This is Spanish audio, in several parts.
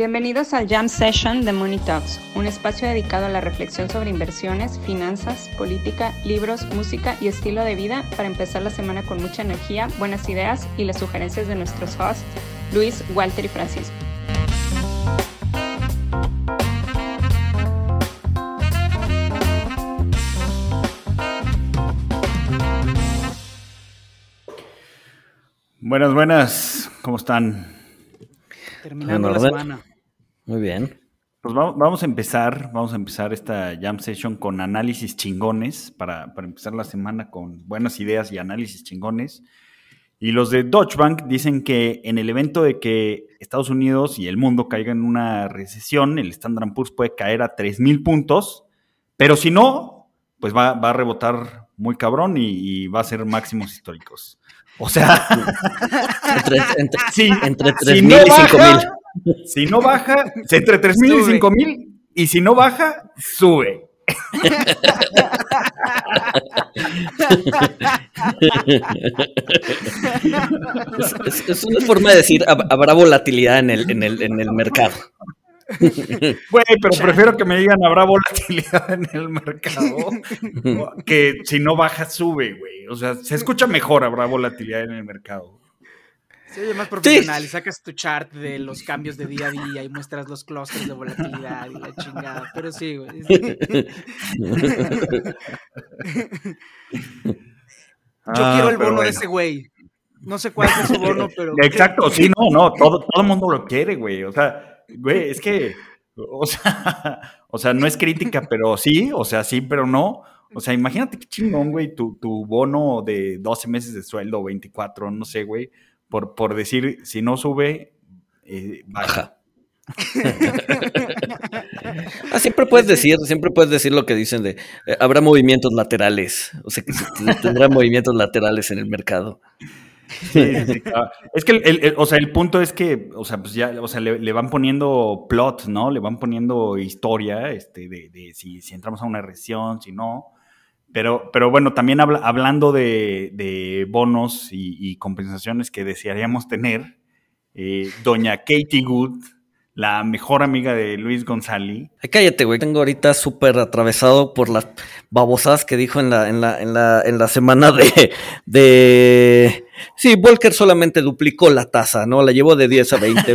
Bienvenidos al Jam Session de Money Talks, un espacio dedicado a la reflexión sobre inversiones, finanzas, política, libros, música y estilo de vida para empezar la semana con mucha energía, buenas ideas y las sugerencias de nuestros hosts, Luis, Walter y Francisco. Buenas, buenas, ¿cómo están? Terminando la semana. Muy bien. Pues vamos, a empezar, vamos a empezar esta jam session con análisis chingones para, empezar la semana con buenas ideas y análisis chingones. Y los de Deutsche Bank dicen que en el evento de que Estados Unidos y el mundo caigan en una recesión, el Standard Poor's puede caer a 3.000 puntos, pero si no, pues va, a rebotar muy cabrón y, va a ser máximos históricos. O sea, entre, entre, sí, entre 3.000 y 5.000. Si no baja, entre 3.000 y 5.000. Y si no baja, sube. es, una forma de decir, habrá volatilidad en el, en el, en el mercado. Güey, pero prefiero que me digan habrá volatilidad en el mercado que si no baja, sube, güey. O sea, se escucha mejor habrá volatilidad en el mercado. Sí, más profesional y sacas tu chart de los cambios de día a día y muestras los clusters de volatilidad y la chingada. Pero sí, güey. Yo quiero el bono de ese güey. No sé cuál es su bono, pero. Exacto, sí, no, no. Todo, todo el mundo lo quiere, güey. O sea, güey, es que. O sea, o sea, no es crítica, pero sí, o sea, sí, pero no. O sea, imagínate qué chingón, güey, tu, tu bono de 12 meses de sueldo, 24, no sé, güey por, por decir, si no sube, eh, baja. ah, siempre puedes decir, siempre puedes decir lo que dicen de eh, habrá movimientos laterales, o sea que tendrá movimientos laterales en el mercado. Es que el, o sea, el punto es que, o sea, pues ya, o sea, le, van poniendo plot, ¿no? Le van poniendo historia, este, de, de si, si, entramos a una recesión, si no. Pero, pero bueno, también hablando de, bonos y, compensaciones que desearíamos tener, eh, doña Katie Good, la mejor amiga de Luis González. Cállate, güey. Tengo ahorita súper atravesado por las babosadas que dijo en la, en la, en la, en la semana de, de... Sí, Volker solamente duplicó la tasa, ¿no? La llevó de 10 a 20.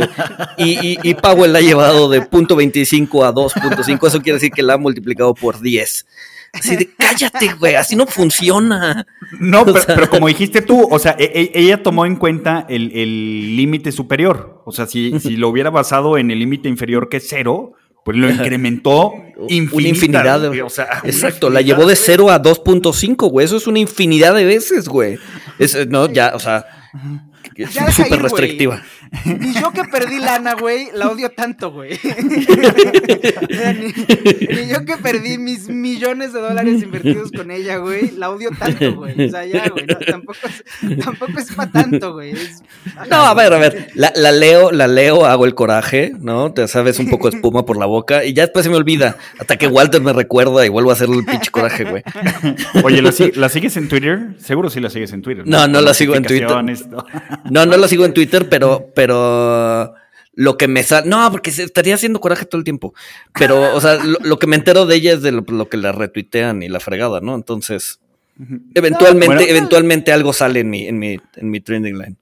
y, y, y Powell la ha llevado de .25 a 2.5. Eso quiere decir que la ha multiplicado por 10. Así de cállate, güey, así no funciona. No, pero, como dijiste tú, o sea, e, e, ella tomó en cuenta el límite superior. O sea, si, si lo hubiera basado en el límite inferior que es cero, pues lo incrementó infinidad, una infinidad de, o sea, Exacto, la llevó de 0 a 2.5, güey. Eso es una infinidad de veces, güey. no, ya, o sea, súper restrictiva. Ni yo que perdí lana, güey, la odio tanto, güey. ni, yo que perdí mis millones de dólares invertidos con ella, güey, la odio tanto, güey. O sea, ya, güey, tampoco, es, tampoco es para tanto, güey. no, a ver, a ver, la, leo, la leo, hago el coraje, ¿no? Te sabes un poco de espuma por la boca y ya después se me olvida. Hasta que Walter me recuerda y vuelvo a hacer el pinche coraje, güey. Oye, ¿la, sigues en Twitter? Seguro sí la sigues en Twitter. No, no, la sigo en Twitter. No, no la sigo en Twitter, pero, pero lo que me sale. No, porque se estaría haciendo coraje todo el tiempo. Pero, o sea, lo, que me entero de ella es de lo, que la retuitean y la fregada, ¿no? Entonces, eventualmente, eventualmente algo sale en mi, en mi, en mi trending line.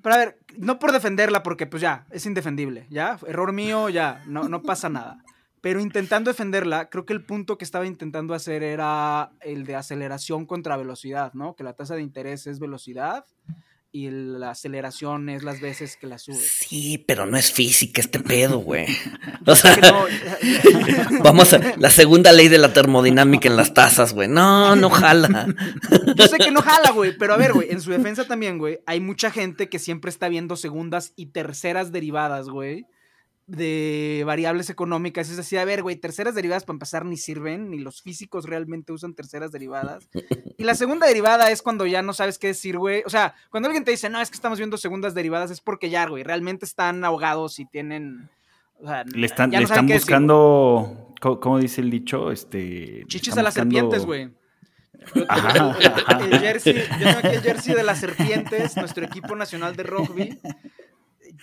Pero a ver, no por defenderla, porque pues ya, es indefendible, ¿ya? Error mío, ya, no, no pasa nada. Pero intentando defenderla, creo que el punto que estaba intentando hacer era el de aceleración contra velocidad, ¿no? Que la tasa de interés es velocidad y la aceleración es las veces que la sube. Sí, pero no es física este pedo, güey. O sea, vamos a la segunda ley de la termodinámica en las tazas, güey. No, no jala. Yo sé que no jala, güey, pero a ver, güey, en su defensa también, güey, hay mucha gente que siempre está viendo segundas y terceras derivadas, güey de variables económicas. Es decir, a ver, güey, terceras derivadas para empezar ni sirven, ni los físicos realmente usan terceras derivadas. Y la segunda derivada es cuando ya no sabes qué decir, güey. O sea, cuando alguien te dice, no, es que estamos viendo segundas derivadas, es porque ya, güey, realmente están ahogados y tienen... le están, le están buscando, ¿cómo, dice el dicho? Este, Chichis a las serpientes, güey. El jersey, yo tengo aquí el jersey de las serpientes, nuestro equipo nacional de rugby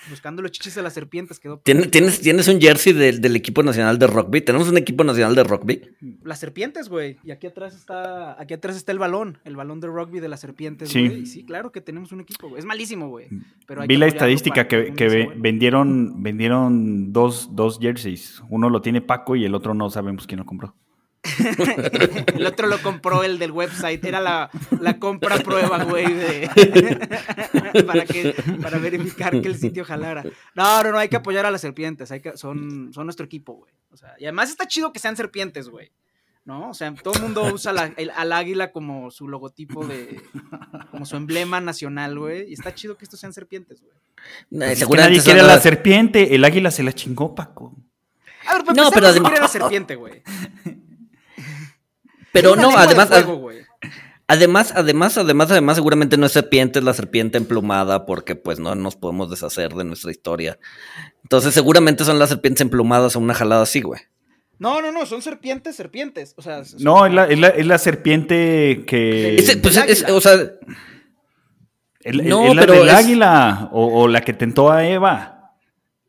buscando los chichis de las serpientes. Quedó ¿Tienes, tienes, tienes un jersey del, del equipo nacional de rugby. Tenemos un equipo nacional de rugby. Las serpientes, güey. Y aquí atrás está, aquí atrás está el balón, el balón de rugby de las serpientes, Sí. güey. Sí, claro que tenemos un equipo, güey. Es malísimo, güey. pero hay Vi que la estadística que, que ve- vendieron, vendieron dos, dos jerseys. Uno lo tiene Paco y el otro no sabemos quién lo compró. El otro lo compró el del website. Era la, la compra prueba, güey, de... para, que, para verificar que el sitio jalara. No, no, no, hay que apoyar a las serpientes. Hay que, son, son nuestro equipo, güey. O sea, y además está chido que sean serpientes, güey. ¿No? O sea, todo el mundo usa la- el- al águila como su logotipo de. como su emblema nacional, güey. Y está chido que estos sean serpientes, güey. Eh, Pues es que nadie quiere a la serpiente. El águila se la chingó, Paco. A ver, pero No, no, pero además- la serpiente, güey. Pero no, además, fuego, además, además, además, además, seguramente no es serpiente, es la serpiente emplumada, porque pues no nos podemos deshacer de nuestra historia. Entonces, seguramente son las serpientes emplumadas o una jalada así, güey. No, no, no, son serpientes, serpientes. O sea, son- No, es la, es la- es la serpiente que. Pues, es- o sea, el- el- no, es la pero del es- águila. O, o la que tentó a Eva.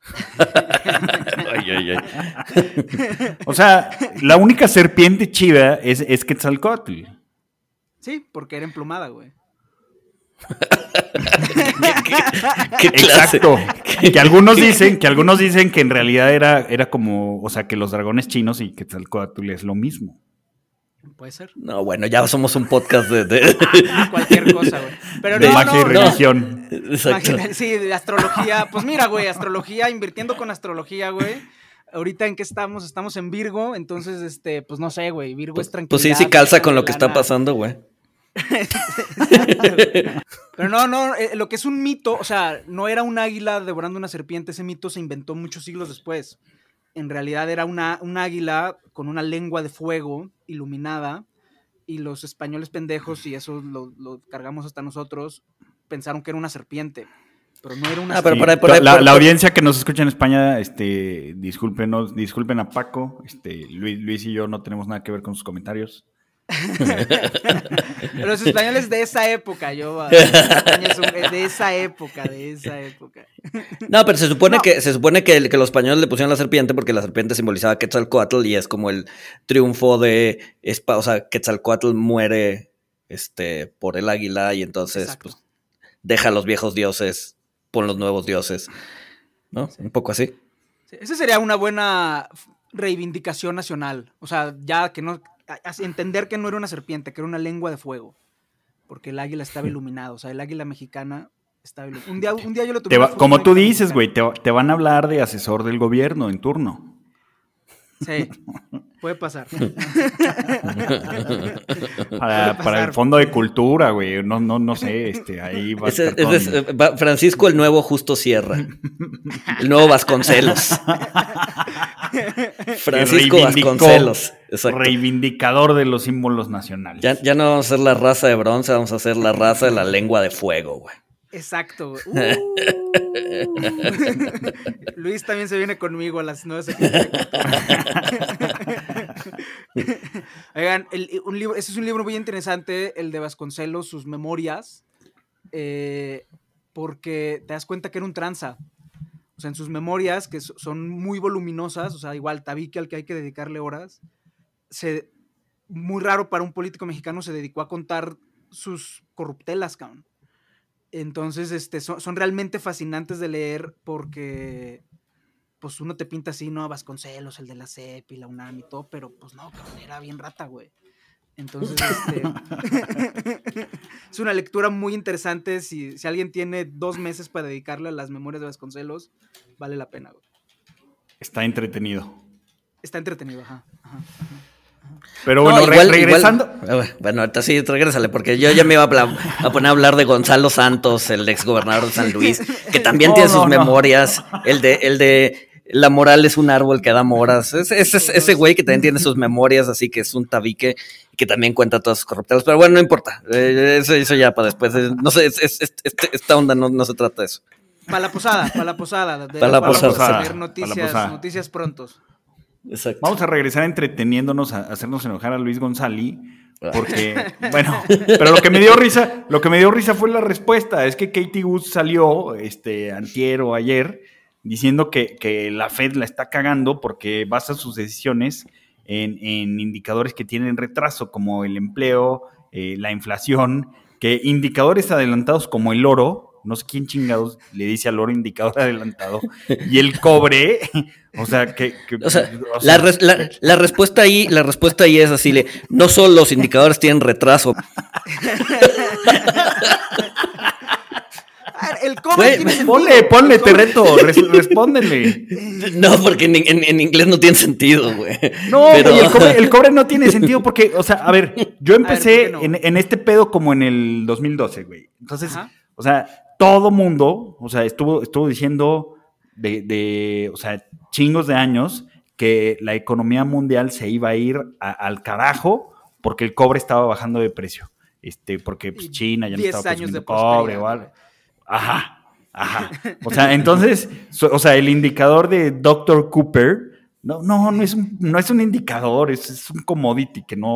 ay, ay, ay. O sea, la única serpiente chida es, es Quetzalcóatl. Sí, porque era emplumada, güey. Exacto. Que algunos dicen, que algunos dicen que en realidad era, era como, o sea, que los dragones chinos y Quetzalcóatl es lo mismo. Puede ser. No, bueno, ya somos un podcast de. de- Cualquier cosa, güey. Pero De no, magia y no. religión. Exacto. Sí, de astrología. Pues mira, güey, astrología, invirtiendo con astrología, güey. Ahorita en qué estamos, estamos en Virgo, entonces, este, pues no sé, güey, Virgo es tranquilo. Pues sí, sí calza con lo que está pasando, güey. Pero no, no, eh, lo que es un mito, o sea, no era un águila devorando una serpiente, ese mito se inventó muchos siglos después. En realidad era una, un águila con una lengua de fuego iluminada y los españoles pendejos, y eso lo, lo cargamos hasta nosotros, pensaron que era una serpiente. Pero no era una Ah, pero Sí, por ahí- por ahí- la, por- la por- audiencia que nos escucha en España, este, discúlpenos, disculpen a Paco, este, Luis, Luis y yo no tenemos nada que ver con sus comentarios. Los españoles de esa época, yo. ah, España es un- de esa época, de esa época. No, pero se supone No. que se supone que, el- que los españoles le pusieron la serpiente porque la serpiente simbolizaba a Quetzalcoatl y es como el triunfo de Espa- o sea, Quetzalcoatl muere este por el águila y entonces pues deja a los viejos dioses, pon los nuevos dioses. ¿No? Un poco así. Sí, Esa sería una buena reivindicación nacional. O sea, ya que no. entender que no era una serpiente, que era una lengua de fuego. Porque el águila estaba iluminado. O sea, el águila mexicana estaba iluminada. Un día, un día yo lo tuve. Va- como tú dices, güey, te, te van a hablar de asesor del gobierno en turno. Sí, puede pasar. Para, para el fondo de cultura, güey. No, no, no sé, este, ahí va a estar con- es, eh, Francisco el nuevo Justo Sierra. El nuevo Vasconcelos. Francisco Vasconcelos. Exacto. reivindicador de los símbolos nacionales. Ya, ya no vamos a ser la raza de bronce, vamos a ser la raza de la lengua de fuego, güey. Exacto, güey. Uh. Luis también se viene conmigo a las nueve Oigan, el- un libro, ese es un libro muy interesante, el de Vasconcelos, sus memorias, eh, porque te das cuenta que era un tranza. O sea, en sus memorias, que so- son muy voluminosas, o sea, igual tabique al que hay que dedicarle horas, se, muy raro para un político mexicano, se dedicó a contar sus corruptelas, cabrón. Entonces, este, son, son realmente fascinantes de leer porque, pues, uno te pinta así, ¿no? Vasconcelos, el de la CEP y la UNAM y todo, pero, pues, no, cabrón, era bien rata, güey. Entonces, este, es una lectura muy interesante. Si, si alguien tiene dos meses para dedicarle a las memorias de Vasconcelos, vale la pena, güey. Está entretenido. Está entretenido, ajá. ajá. Pero No, bueno, re- regresando. igual- a ver, bueno, ahorita sí, regrésale, porque yo ya me iba a, poner a hablar de Gonzalo Santos, el ex gobernador de San Luis, que también No, tiene no, sus no. memorias. El de, el de La moral es un árbol que da moras. Es, es- es- ese güey que también tiene sus memorias, así que es un tabique y que también cuenta todas sus corruptelas. Pero bueno, no importa. Eh, eso, eso ya para después. Eh, No sé, es- es- es- esta onda no, no se trata de eso. Para la posada, para la posada. de- Para la posada. Para la noticias, posada. noticias prontos. Exacto. Vamos a regresar entreteniéndonos, a hacernos enojar a Luis González, Porque, bueno, pero lo que me dio risa, lo que me dio risa fue la respuesta. Es que Katie Woods salió, este, antier o ayer, diciendo que, que la Fed la está cagando porque basa sus decisiones en, en indicadores que tienen retraso, como el empleo, eh, la inflación, que indicadores adelantados como el oro, no sé quién chingados le dice al oro indicador adelantado, y el cobre, o sea, que... que- O sea, o sea, la, res- la- la respuesta ahí, la respuesta ahí es así, le, no solo los indicadores tienen retraso. El cobre sentido. ponle, ponle, te reto, res- respóndele. No, porque en, en- en inglés no tiene sentido, güey. No, Pero- el, cobre, el cobre no tiene sentido porque, o sea, a ver, yo empecé en, en este pedo como en el 2012, güey. Entonces, Ajá. o sea, todo mundo, o sea, estuvo, estuvo diciendo de, de, o sea, chingos de años que la economía mundial se iba a ir a- al carajo porque el cobre estaba bajando de precio. Este, porque pues, China ya no 10 estaba consumiendo cobre o algo. Ajá, ajá. O sea, entonces, so- o sea, el indicador de Dr. Cooper, no, no, no es un, no es un indicador, es, es un commodity que no,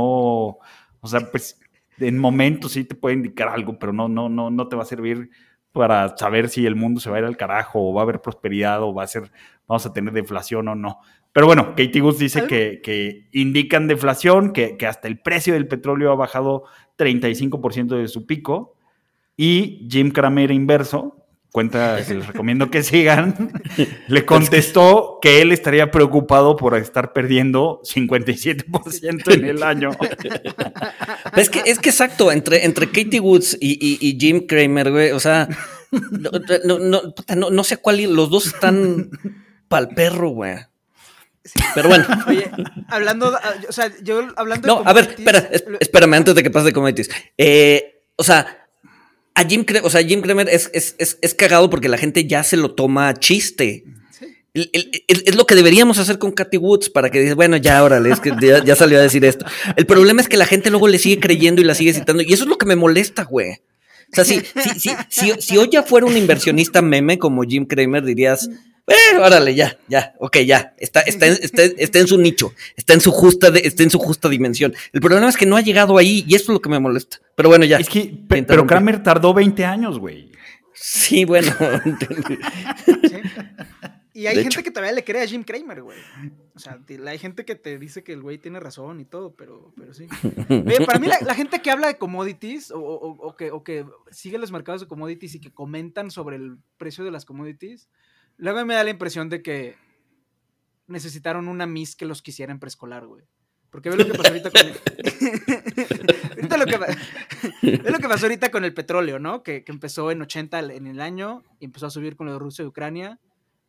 o sea, pues en momentos sí te puede indicar algo, pero no, no, no, no te va a servir para saber si el mundo se va a ir al carajo o va a haber prosperidad o va a ser, vamos a tener deflación o no. Pero bueno, Katie Goose dice que, que indican deflación, que, que hasta el precio del petróleo ha bajado 35% de su pico. Y Jim Cramer inverso, cuenta que les recomiendo que sigan, le contestó que él estaría preocupado por estar perdiendo 57% en el año. Es que, es que exacto, entre, entre Katie Woods y, y- y Jim Kramer, güey, o sea, no, no, no, puta, no- no sé cuál, los dos están pa'l perro, güey. Pero bueno, Oye, hablando, o sea, yo hablando no, de a ver, espera, espérame, antes de que pase de commodities. Eh, o sea, a Jim, Cre- o sea, Jim Kramer es, es, es, es cagado porque la gente ya se lo toma chiste. Sí. El- el- el- es lo que deberíamos hacer con Katy Woods para que diga, bueno, ya, órale, es que ya, ya salió a decir esto. El problema es que la gente luego le sigue creyendo y la sigue citando. Y eso es lo que me molesta, güey. O sea, si, si, si, si, si hoy ya fuera un inversionista meme como Jim Kramer, dirías, órale, ya, ya, ok, ya. Está, está, en- está, está en su nicho, está en su justa, de- está en su justa dimensión. El problema es que no ha llegado ahí y eso es lo que me molesta. Pero bueno, ya. Es que, pero. Kramer tardó 20 años, güey. Sí, bueno. Sí. Y hay De gente hecho. que todavía le cree a Jim Kramer, güey. O sea, hay gente que te dice que el güey tiene razón y todo, pero, pero sí. Oye, para mí la, la gente que habla de commodities o, o- o que, o que sigue los mercados de commodities y que comentan sobre el precio de las commodities, luego me da la impresión de que necesitaron una Miss que los quisiera en preescolar, güey. Porque ve lo que pasó ahorita con Ahorita lo que, ve lo que pasó ahorita con el petróleo, ¿no? Que, que empezó en 80 el- en el año y empezó a subir con lo de Rusia y Ucrania.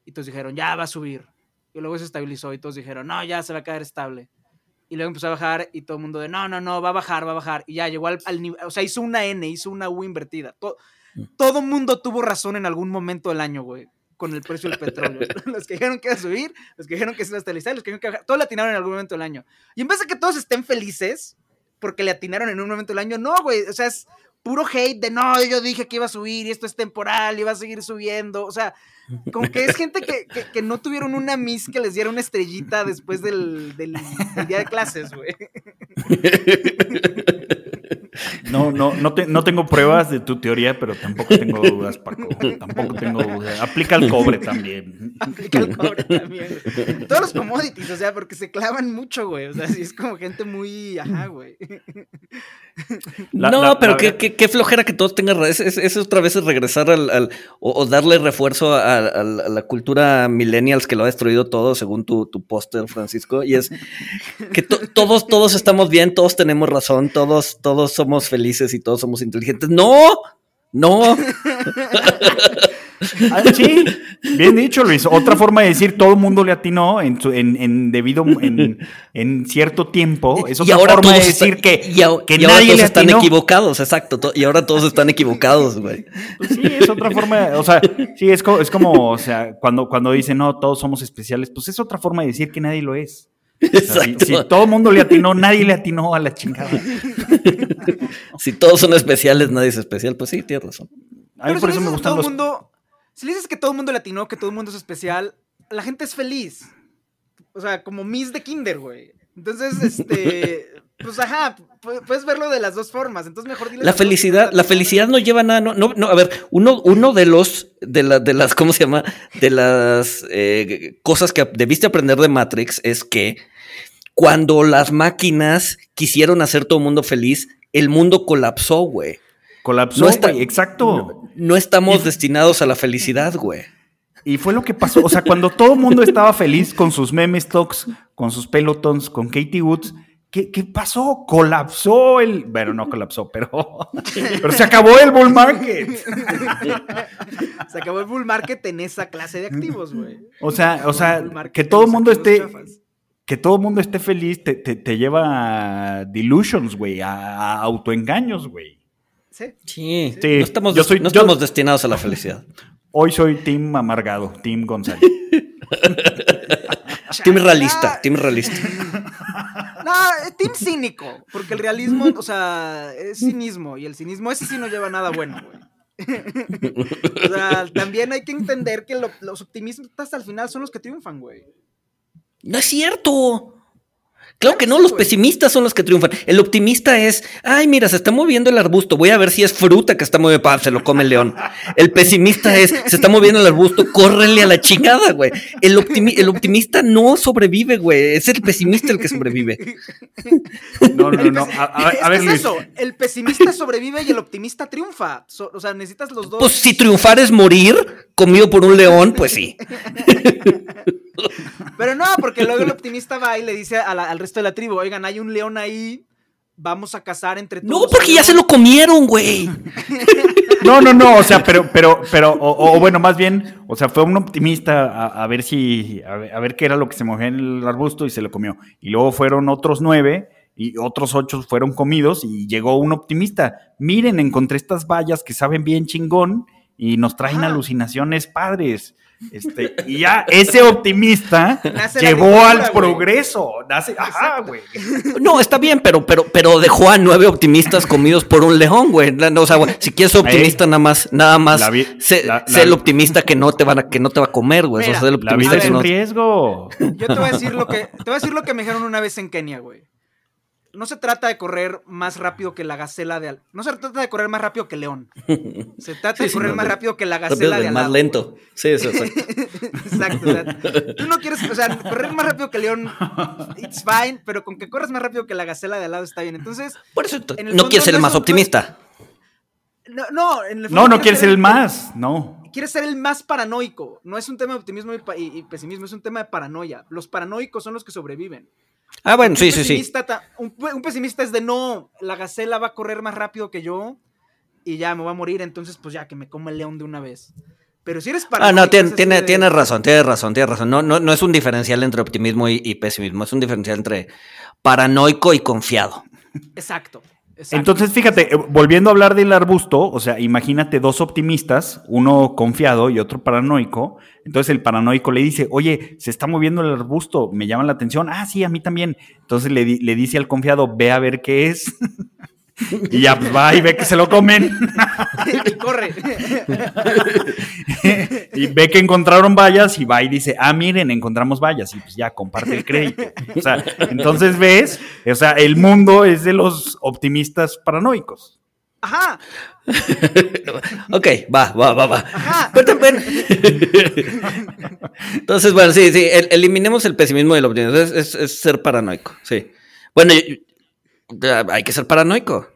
Y todos dijeron, ya va a subir. Y luego se estabilizó y todos dijeron, no, ya se va a quedar estable. Y luego empezó a bajar y todo el mundo de, no, no, no, va a bajar, va a bajar. Y ya llegó al, al nivel, o sea, hizo una N, hizo una U invertida. To- todo mundo tuvo razón en algún momento del año, güey, con el precio del petróleo. los que dijeron que iba a subir, los que dijeron que se iba a estabilizar, los que dijeron que bajar, todos le atinaron en algún momento del año. Y en vez de que todos estén felices porque le atinaron en un momento del año, no, güey, o sea, es puro hate de, no, yo dije que iba a subir y esto es temporal y va a seguir subiendo. O sea, como que es gente que, que- que no tuvieron una miss que les diera una estrellita después del, del- del día de clases, güey. No, no, no, te- no tengo pruebas de tu teoría, pero tampoco tengo dudas, Paco. Tampoco tengo dudas. Aplica el cobre también. Aplica el cobre también. Todos los commodities, o sea, porque se clavan mucho, güey. O sea, sí es como gente muy, ajá, güey. La- no, la- pero la qué, verdad- qué- qué flojera que todos tengan. Es, es- es otra vez es regresar al. al- o, o darle refuerzo a, la a la cultura millennials que lo ha destruido todo, según tu, tu póster, Francisco. Y es que to- todos, todos estamos bien, todos tenemos razón, todos, todos somos felices y todos somos inteligentes. ¡No! ¡No! Ah, sí, bien dicho, Luis. Otra forma de decir todo el mundo le atinó en, su- en, en debido en, en cierto tiempo. Es y otra ahora forma de decir que, y, que y ahora nadie todos le están equivocados, exacto. to- y ahora todos están equivocados, güey. Pues sí, es otra forma, o sea, sí, es, co- es como, o sea, cuando, cuando dicen, no, todos somos especiales, pues es otra forma de decir que nadie lo es. Exacto. si todo el mundo le atinó, nadie le atinó a la chingada. Si todos son especiales, nadie es especial, pues sí, tienes razón. A mí Pero por si eso le me gustan todo los... mundo, si le dices que todo el mundo latino, que todo el mundo es especial, la gente es feliz. O sea, como Miss de Kinder, güey. Entonces, este, pues ajá, pu- puedes verlo de las dos formas. Entonces mejor dile La felicidad, la felicidad no lleva nada, no, no, no, a ver, uno, uno de los, de, la, de las, ¿cómo se llama? De las eh, cosas que debiste aprender de Matrix es que cuando las máquinas quisieron hacer todo el mundo feliz, el mundo colapsó, güey. Colapsó, No está- güey, exacto. No estamos Y- destinados a la felicidad, güey. Y fue lo que pasó. O sea, cuando todo el mundo estaba feliz con sus meme stocks, con sus pelotons, con Katie Woods, ¿qué, qué pasó? Colapsó el. Bueno, no colapsó, pero. Pero se acabó el bull market. Se acabó el bull market en esa clase de activos, güey. O sea, o sea, que todo el mundo esté. chafas. Que todo el mundo esté feliz te, te- te lleva a delusions, güey, a, a autoengaños, güey. Sí. Sí, Sí, no estamos, yo soy- no yo- estamos destinados a la felicidad. Hoy soy Team Amargado, Team González. Team realista, team realista. Eh, team cínico, porque el realismo, o sea, es cinismo y el cinismo ese sí no lleva nada bueno, güey. o sea, también hay que entender que lo- los optimistas al final son los que triunfan, güey. No es cierto. Claro que no, los pesimistas son los que triunfan. El optimista es, ay, mira, se está moviendo el arbusto, voy a ver si es fruta que está moviendo, pa, se lo come el león. El pesimista es, se está moviendo el arbusto, córrele a la chingada, güey. El, optimi- el optimista no sobrevive, güey, es el pesimista el que sobrevive. No, no, no. A, a- es a ver, que Luis. es eso, el pesimista sobrevive y el optimista triunfa. So- o sea, necesitas los dos. Pues si triunfar es morir comido por un león, pues sí. Pero no, porque luego el optimista va y le dice a la- al resto de la tribu, oigan, hay un león ahí, vamos a cazar entre todos. No, porque ya se lo comieron, güey. No, no, no, o sea, pero, pero, pero, o, o bueno, más bien, o sea, fue un optimista a, a ver si, a ver, a ver qué era lo que se movía en el arbusto y se lo comió. Y luego fueron otros nueve y otros ocho fueron comidos y llegó un optimista. Miren, encontré estas vallas que saben bien chingón y nos traen alucinaciones padres. Este, y ya ese optimista llevó al progreso. Nace, ajá, güey. No, está bien, pero, pero, pero dejó a nueve optimistas comidos por un león, güey. No, O sea, si quieres ser optimista, nada más, nada más, vi- sé, la- sé la- el optimista que no te van a, que no te va a comer, güey. O sea, La optimista vida es que un no. riesgo. Yo te voy a decir lo que te voy a decir lo que me dijeron una vez en Kenia, güey. No se trata de correr más rápido que la gacela de al... No se trata de correr más rápido que el león. Se trata Sí, de sí, correr no, más de- rápido que la gacela de de al más lado, lento. Sí, eso, exacto. Exacto. o sea, tú no quieres, o sea, correr más rápido que león, it's fine, pero con que corras más rápido que la gacela de al lado está bien. Entonces, Por eso En no fondo quieres ser el más optimista. no, no, en el No, fondo no quieres ser el más, no. quieres ser el más paranoico. No es un tema de optimismo y pesimismo, es un tema de paranoia. Los paranoicos son los que sobreviven. Ah, bueno, sí, sí, sí. Un, un pesimista es de no, la gacela va a correr más rápido que yo y ya me va a morir, entonces pues ya que me coma el león de una vez. Pero si eres Ah, paranoico. no, es tiene, tiene, de- tienes razón, tienes razón, tienes razón. No, no, no es un diferencial entre optimismo y, y pesimismo, es un diferencial entre paranoico y confiado. Exacto. Entonces, fíjate, eh, volviendo a hablar del arbusto, o sea, imagínate dos optimistas, uno confiado y otro paranoico. Entonces el paranoico le dice, oye, se está moviendo el arbusto, me llama la atención. Ah, sí, a mí también. Entonces le, le dice al confiado, ve a ver qué es. y ya pues, va y ve que se lo comen. y corre. y ve que encontraron vallas y va y dice, ah, miren, encontramos vallas. Y pues ya comparte el crédito. O sea, entonces ves, o sea, el mundo es de los optimistas paranoicos. Ajá. Ok, va, va, va, va. Ajá. Pero también- Entonces, bueno, sí, sí, el- eliminemos el pesimismo y el optimismo. Es, es- es ser paranoico, sí. Bueno, hay que ser paranoico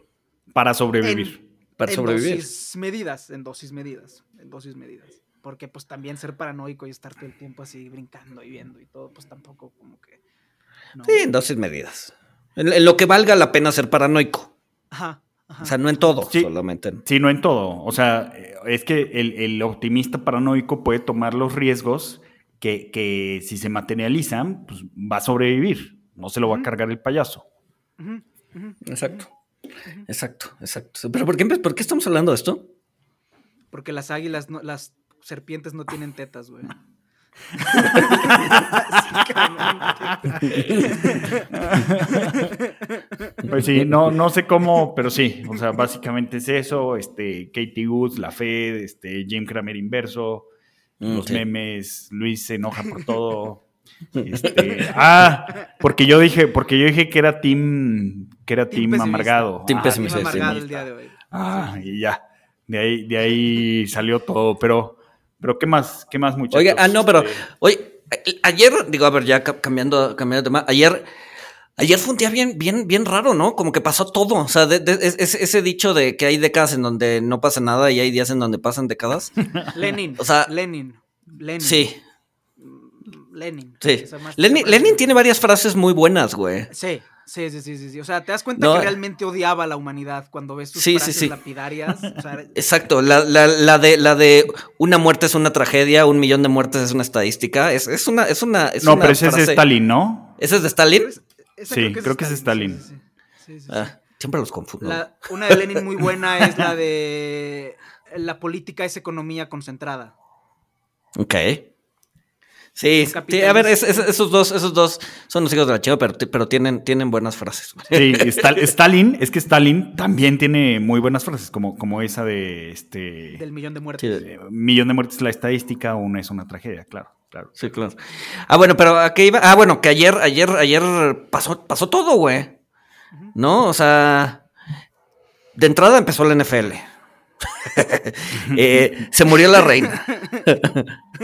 Para sobrevivir. para en sobrevivir. dosis medidas, en dosis medidas, en dosis medidas. Porque pues también ser paranoico y estar todo el tiempo así brincando y viendo y todo, pues tampoco como que... no. Sí, en dosis medidas. En, en lo que valga la pena ser paranoico. Ajá. ajá. O sea, no en todo, Sí. solamente en... Sí, no en todo. O sea, eh, es que el, el optimista paranoico puede tomar los riesgos que, que si se materializan, pues va a sobrevivir. No se lo va a cargar el payaso. Exacto. Exacto, exacto. Pero ¿por qué, por qué estamos hablando de esto? Porque las águilas, no, las serpientes no tienen tetas, güey. Pues sí, no, no sé cómo, pero sí. O sea, básicamente es eso. Este, Katie Woods, la Fed, este, Jim Cramer inverso, Mm, los sí. memes, Luis se enoja por todo. Este, ah, porque yo dije, porque yo dije que era team, que era Team team, amargado. Team Ah, pesimista. Sí, amargado el día de hoy. Ah, y ya. De ahí, de ahí salió todo. Pero, pero ¿qué más? ¿Qué más, muchachos? Oiga, ah, no, pero, Este, oye, ayer, digo, a ver, ya ca- cambiando, cambiando de tema, ayer, ayer fue un día bien, bien, bien raro, ¿no? Como que pasó todo. O sea, de- de- es- es- ese dicho de que hay décadas en donde no pasa nada y hay días en donde pasan décadas. Lenin. O sea- Lenin. Lenin. Sí, Lenin. sí. Lenin, Lenin tiene varias frases muy buenas, güey. Sí, sí, sí, sí, sí, sí. O sea, te das cuenta No, que eh. realmente odiaba a la humanidad cuando ves sus Sí, sí, frases sí. lapidarias. O sea, Exacto, la, la, la de la de una muerte es una tragedia, un millón de muertes es una estadística. Es, es una, es una, es no, una pero ese es de Stalin, ¿no? ¿Ese es de Stalin? Sí, creo que es Stalin. Sí, sí, sí, sí, sí. Ah, siempre los confundo. La- una de Lenin muy buena es la de la política es economía concentrada. Ok. Sí, sí, a ver, es- capitalistas. es- esos dos, esos dos son los hijos de la chiva, pero, pero tienen, tienen buenas frases. Sí, Stal- Stalin, es que Stalin también tiene muy buenas frases, como, como esa de este Del millón de Sí, muertes. eh, millón de muertes la estadística, una es una tragedia, claro, claro. Sí, claro. Ah, bueno, pero ¿a qué iba? Ah, bueno, que ayer, ayer, ayer pasó, pasó todo, güey. ¿No? O sea, de entrada empezó la NFL. Eh, se murió la reina.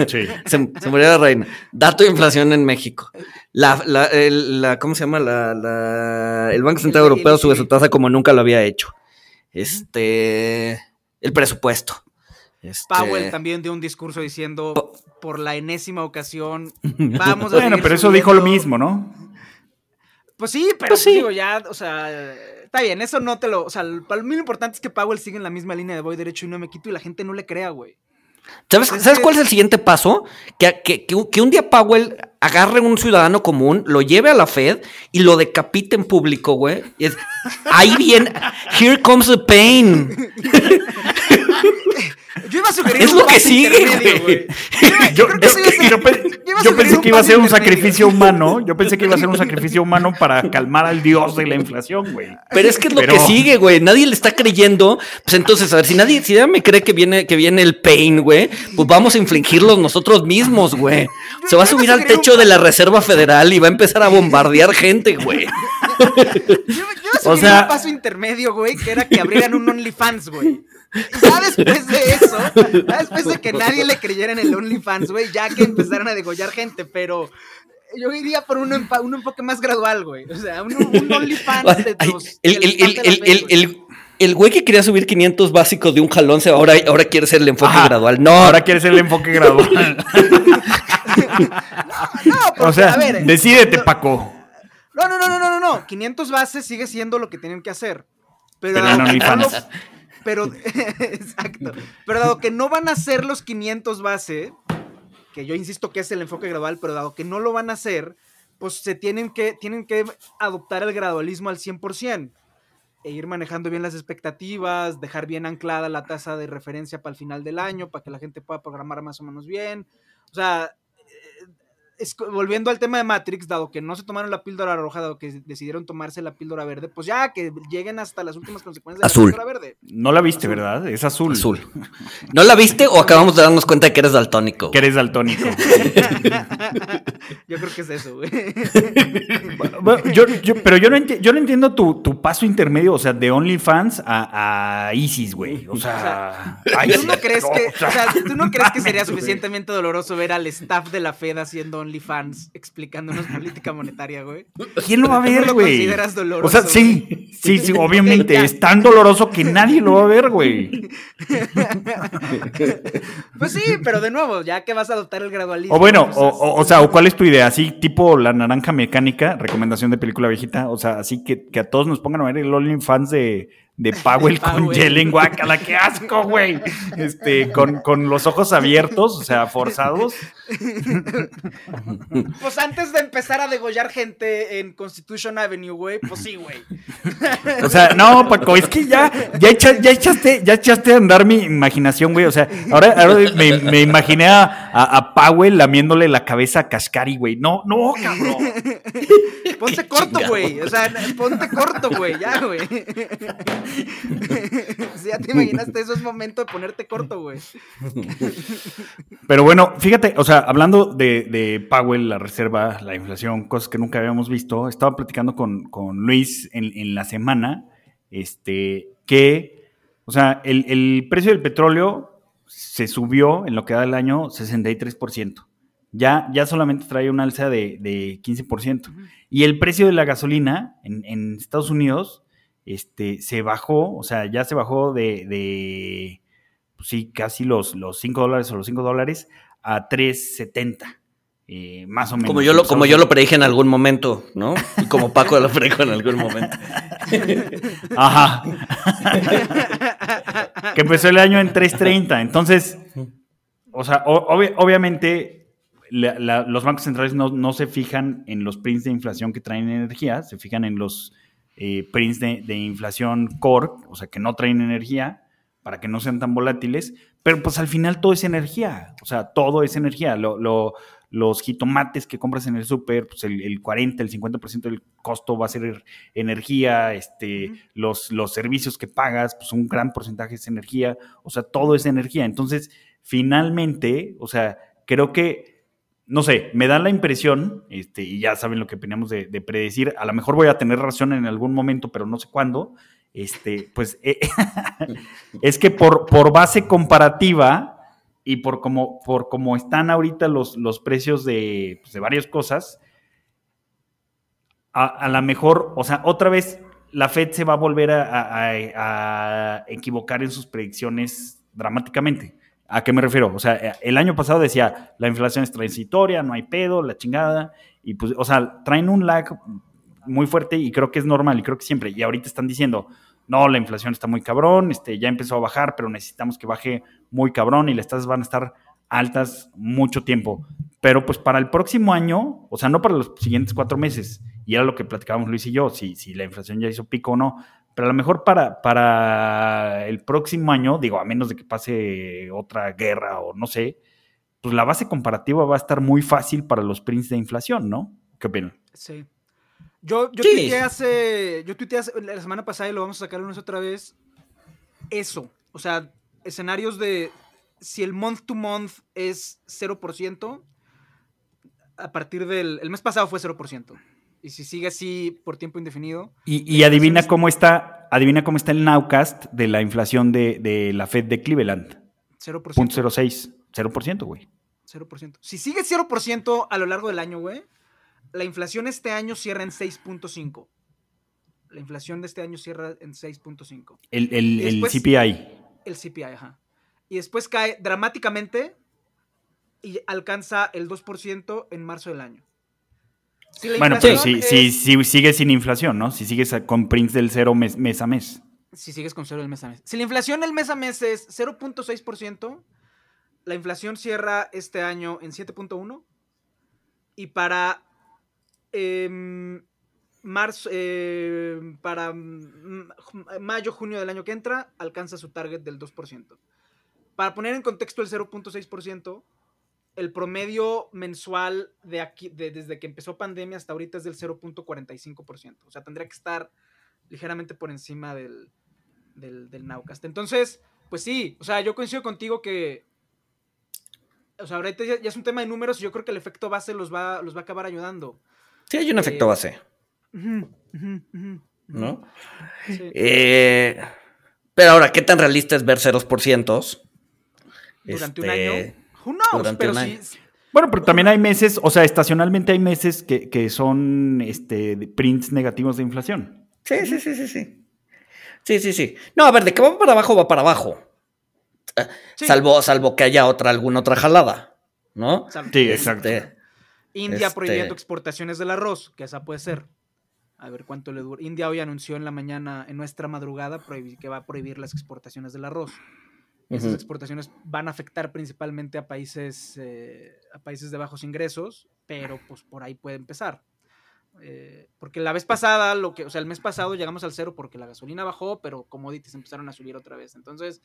Sí. Se, se murió la reina. Dato de inflación en México. La, la, el- la- ¿Cómo se llama? La, la- el Banco Central El- el Europeo sube su tasa como nunca lo había hecho. Este. El presupuesto. Este, Powell también dio un discurso diciendo por la enésima ocasión vamos a Bueno, pero eso dijo lo subiendo". mismo, ¿no? Pues sí, pero Pues sí. digo, ya, o sea, está bien, eso no te lo. O sea, para mí lo importante es que Powell sigue en la misma línea de voy derecho y no me quito y la gente no le crea, güey. ¿Sabes, Es ¿sabes cuál es el siguiente paso? Que, que- que un- día Powell agarre un ciudadano común, lo lleve a la Fed y lo decapite en público, güey. Ahí viene. Here comes the pain. Yo iba a sugerir Es un lo que sigue. Yo, pensé un que iba a ser un sacrificio humano. Yo pensé que iba a ser un sacrificio humano para calmar al dios de la inflación, güey. Pero es que es lo Pero- que sigue, güey. Nadie le está creyendo. Pues entonces, a ver, si nadie, si nadie me cree que viene, que viene el pain, güey, pues vamos a infligirlos nosotros mismos, güey. Se va a subir al un techo de la Reserva Federal y va a empezar a bombardear gente, güey. Yo, yo iba a O sugerir sea- un paso intermedio, güey, que era que abrieran un OnlyFans, güey. Ya después de eso, ya después de que nadie le creyera en el OnlyFans, güey, ya que empezaran a degollar gente, pero yo iría por un, empa- un enfoque más gradual, güey. O sea, un, un OnlyFans de los- el, güey. el- el güey que quería subir 500 básicos de un jalón, se ahora, ahora quiere ser el enfoque Ajá. gradual. No, Ahora quieres el enfoque gradual. No, porque, o sea, a ver, decídete, no- Paco. No, no, no, no, no, no, no. 500 bases sigue siendo lo que tienen que hacer. Pero, Pero no pero, exacto. Pero dado que no van a hacer los 500 base, que yo insisto que es el enfoque gradual, pero dado que no lo van a hacer, pues se tienen que, tienen que adoptar el gradualismo al 100%. E ir manejando bien las expectativas, dejar bien anclada la tasa de referencia para el final del año, para que la gente pueda programar más o menos bien. O sea, es volviendo al tema de Matrix, dado que no se tomaron la píldora roja, dado que decidieron tomarse la píldora verde, pues ya que lleguen hasta las últimas consecuencias de Azul. la píldora verde. No la viste, ¿verdad? Es azul. azul. ¿No la viste o acabamos de darnos cuenta de que eres daltónico? Que eres daltónico. Yo creo que es eso, güey. Bueno, yo, yo- pero yo no, enti- yo no entiendo tu, tu paso intermedio, o sea, de OnlyFans a, a ISIS, güey. O sea, ¿Tú ISIS, no crees que, o sea, o sea, ¿tú no crees que sería suficientemente doloroso ver al staff de la Fed haciendo OnlyFans explicándonos política monetaria, güey? ¿Quién lo va a ¿Tú no ver, lo güey? consideras doloroso, O sea, sí, sí, sí, obviamente. Es tan doloroso que nadie lo va a ver, güey. Pues sí, pero de nuevo, ya que vas a adoptar el gradualismo. O bueno, pues, o, o- o sea, o cuál es tu idea, así tipo la naranja mecánica, recomendación de película viejita, o sea, así que, que a todos nos pongan a ver el OnlyFans de, de Powell con Powell. Jelen Guacala, qué asco, güey. Este, con, con los ojos abiertos, o sea, forzados. Pues antes de empezar a degollar gente en Constitution Avenue, güey, pues sí, güey. O sea, no, Paco, es que ya, ya, echa- ya echaste, ya echaste a andar mi imaginación, güey. O sea, ahora, ahora me, me imaginé a, a, a Powell lamiéndole la cabeza a Cascari, güey. No, no, cabrón. Ponte corto, güey. O sea, ponte corto, güey. Ya, güey. Si ya te imaginaste, eso es momento de ponerte corto, güey. Pero bueno, fíjate, o sea, hablando de, de, Powell, la reserva, la inflación, cosas que nunca habíamos visto, estaba platicando con, con Luis en, en, la semana, este, que, o sea, el, el precio del petróleo se subió en lo que da el año 63%. Ya, ya solamente trae una alza de, de 15%. Uh -huh. Y el precio de la gasolina en, en, Estados Unidos este, se bajó, o sea, ya se bajó de, de pues sí, casi los, los 5 dólares o los 5 dólares a 3.70. Eh, más o menos. Como yo, lo, como yo lo predije en algún momento, ¿no? Y como Paco lo predijo en algún momento. Ajá. que empezó el año en 3.30. Entonces, o sea, ob obviamente la, la, los bancos centrales no, no, se fijan en los prints de inflación que traen energía, se fijan en los eh, prints de, de, inflación core, o sea, que no traen energía, para que no sean tan volátiles, pero pues al final todo es energía, o sea, todo es energía. Lo, lo, los jitomates que compras en el súper, pues el, el, 40, el 50% del costo va a ser energía, este, uh -huh. los, los servicios que pagas, pues un gran porcentaje es energía, o sea, todo es energía. Entonces, finalmente, o sea, creo que no sé, me da la impresión, este, y ya saben lo que opinamos de, de, predecir, a lo mejor voy a tener razón en algún momento, pero no sé cuándo, este, pues eh, es que por, por base comparativa y por como, por como están ahorita los, los precios de, pues, de varias cosas, a, a lo mejor, o sea, otra vez la Fed se va a volver a equivocar en sus predicciones dramáticamente. ¿A qué me refiero? O sea, el año pasado decía, la inflación es transitoria, no hay pedo, la chingada, y pues, o sea, traen un lag muy fuerte y creo que es normal y creo que siempre, y ahorita están diciendo, no, la inflación está muy cabrón, este, ya empezó a bajar, pero necesitamos que baje muy cabrón y las tasas van a estar altas mucho tiempo. Pero pues para el próximo año, o sea, no para los siguientes cuatro meses, y era lo que platicábamos Luis y yo, si, si la inflación ya hizo pico o no, pero a lo mejor para, para el próximo año, digo, a menos de que pase otra guerra o no sé, pues la base comparativa va a estar muy fácil para los prints de inflación, ¿no? ¿Qué opinan? Sí. Yo, yo sí. tuiteé hace, yo tuiteé hace, la semana pasada y lo vamos a sacar una otra vez, eso, o sea, escenarios de si el month to month es 0%, a partir del, el mes pasado fue 0%. Y si sigue así por tiempo indefinido. Y, y adivina cómo está, adivina cómo está el nowcast de la inflación de, de la Fed de Cleveland. 0%. 0.06. 0%, güey. 0%. Si sigue 0% a lo largo del año, güey, la inflación este año cierra en 6.5. La inflación de este año cierra en 6.5. El, el, después, el CPI. El CPI, ajá. Y después cae dramáticamente y alcanza el 2% en marzo del año. Si bueno, pero si, es... si, si, sigues sin inflación, ¿no? Si sigues con prints del cero mes, mes, a mes. Si sigues con cero el mes a mes. Si la inflación el mes a mes es 0.6%, la inflación cierra este año en 7.1%. Y para eh, marzo, eh, para mayo, junio del año que entra, alcanza su target del 2%. Para poner en contexto el 0.6%, el promedio mensual de aquí, de, desde que empezó pandemia hasta ahorita es del 0.45%. O sea, tendría que estar ligeramente por encima del, del, del Nowcast. Entonces, pues sí, o sea, yo coincido contigo que. O sea, ahorita ya, ya, es un tema de números y yo creo que el efecto base los va, los va a acabar ayudando. Sí, hay un efecto eh, base. Uh -huh, uh -huh, uh -huh. ¿No? Sí. Eh, pero ahora, ¿qué tan realista es ver ceros por cientos? Durante este... un año. Who knows? Pero sí. Bueno, pero también hay meses, o sea, estacionalmente hay meses que, que son este, prints negativos de inflación. Sí, sí, sí, sí, sí. Sí, sí, sí. No, a ver, de que va para abajo, va para abajo. Sí. Salvo, salvo que haya otra, alguna otra jalada, ¿no? Sí, exacto. Este, India este... prohibiendo exportaciones del arroz, que esa puede ser. A ver cuánto le dura. India hoy anunció en la mañana, en nuestra madrugada, que va a prohibir las exportaciones del arroz. Esas exportaciones van a afectar principalmente a países, eh, a países de bajos ingresos, pero pues por ahí puede empezar. Eh, porque la vez pasada, lo que, o sea, el mes pasado llegamos al cero porque la gasolina bajó, pero commodities empezaron a subir otra vez. Entonces,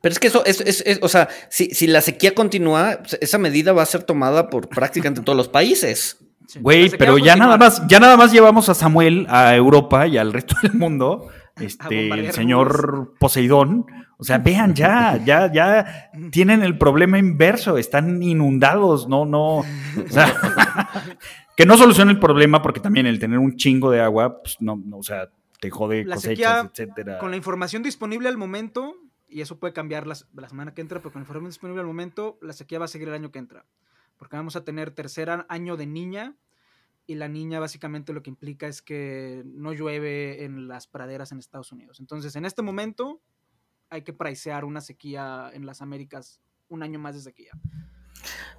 Pero es que eso, es, es, es- o sea, si, si la sequía continúa, pues, esa medida va a ser tomada por prácticamente todos los países. Güey, pero ya nada más, ya nada más llevamos a Samuel a Europa y al resto del mundo. Este, el señor Poseidón. O sea, vean ya, ya, ya tienen el problema inverso, están inundados, no, no. O sea, que no soluciona el problema porque también el tener un chingo de agua, pues no, no, o sea, te jode La cosechas, sequía, etcétera. Con la información disponible al momento, y eso puede cambiar las- la semana que entra, pero con la información disponible al momento, la sequía va a seguir el año que entra. Porque vamos a tener tercer año de niña, y la niña básicamente lo que implica es que no llueve en las praderas en Estados Unidos. Entonces, en este momento, hay que pricear una sequía en las Américas, un año más de sequía.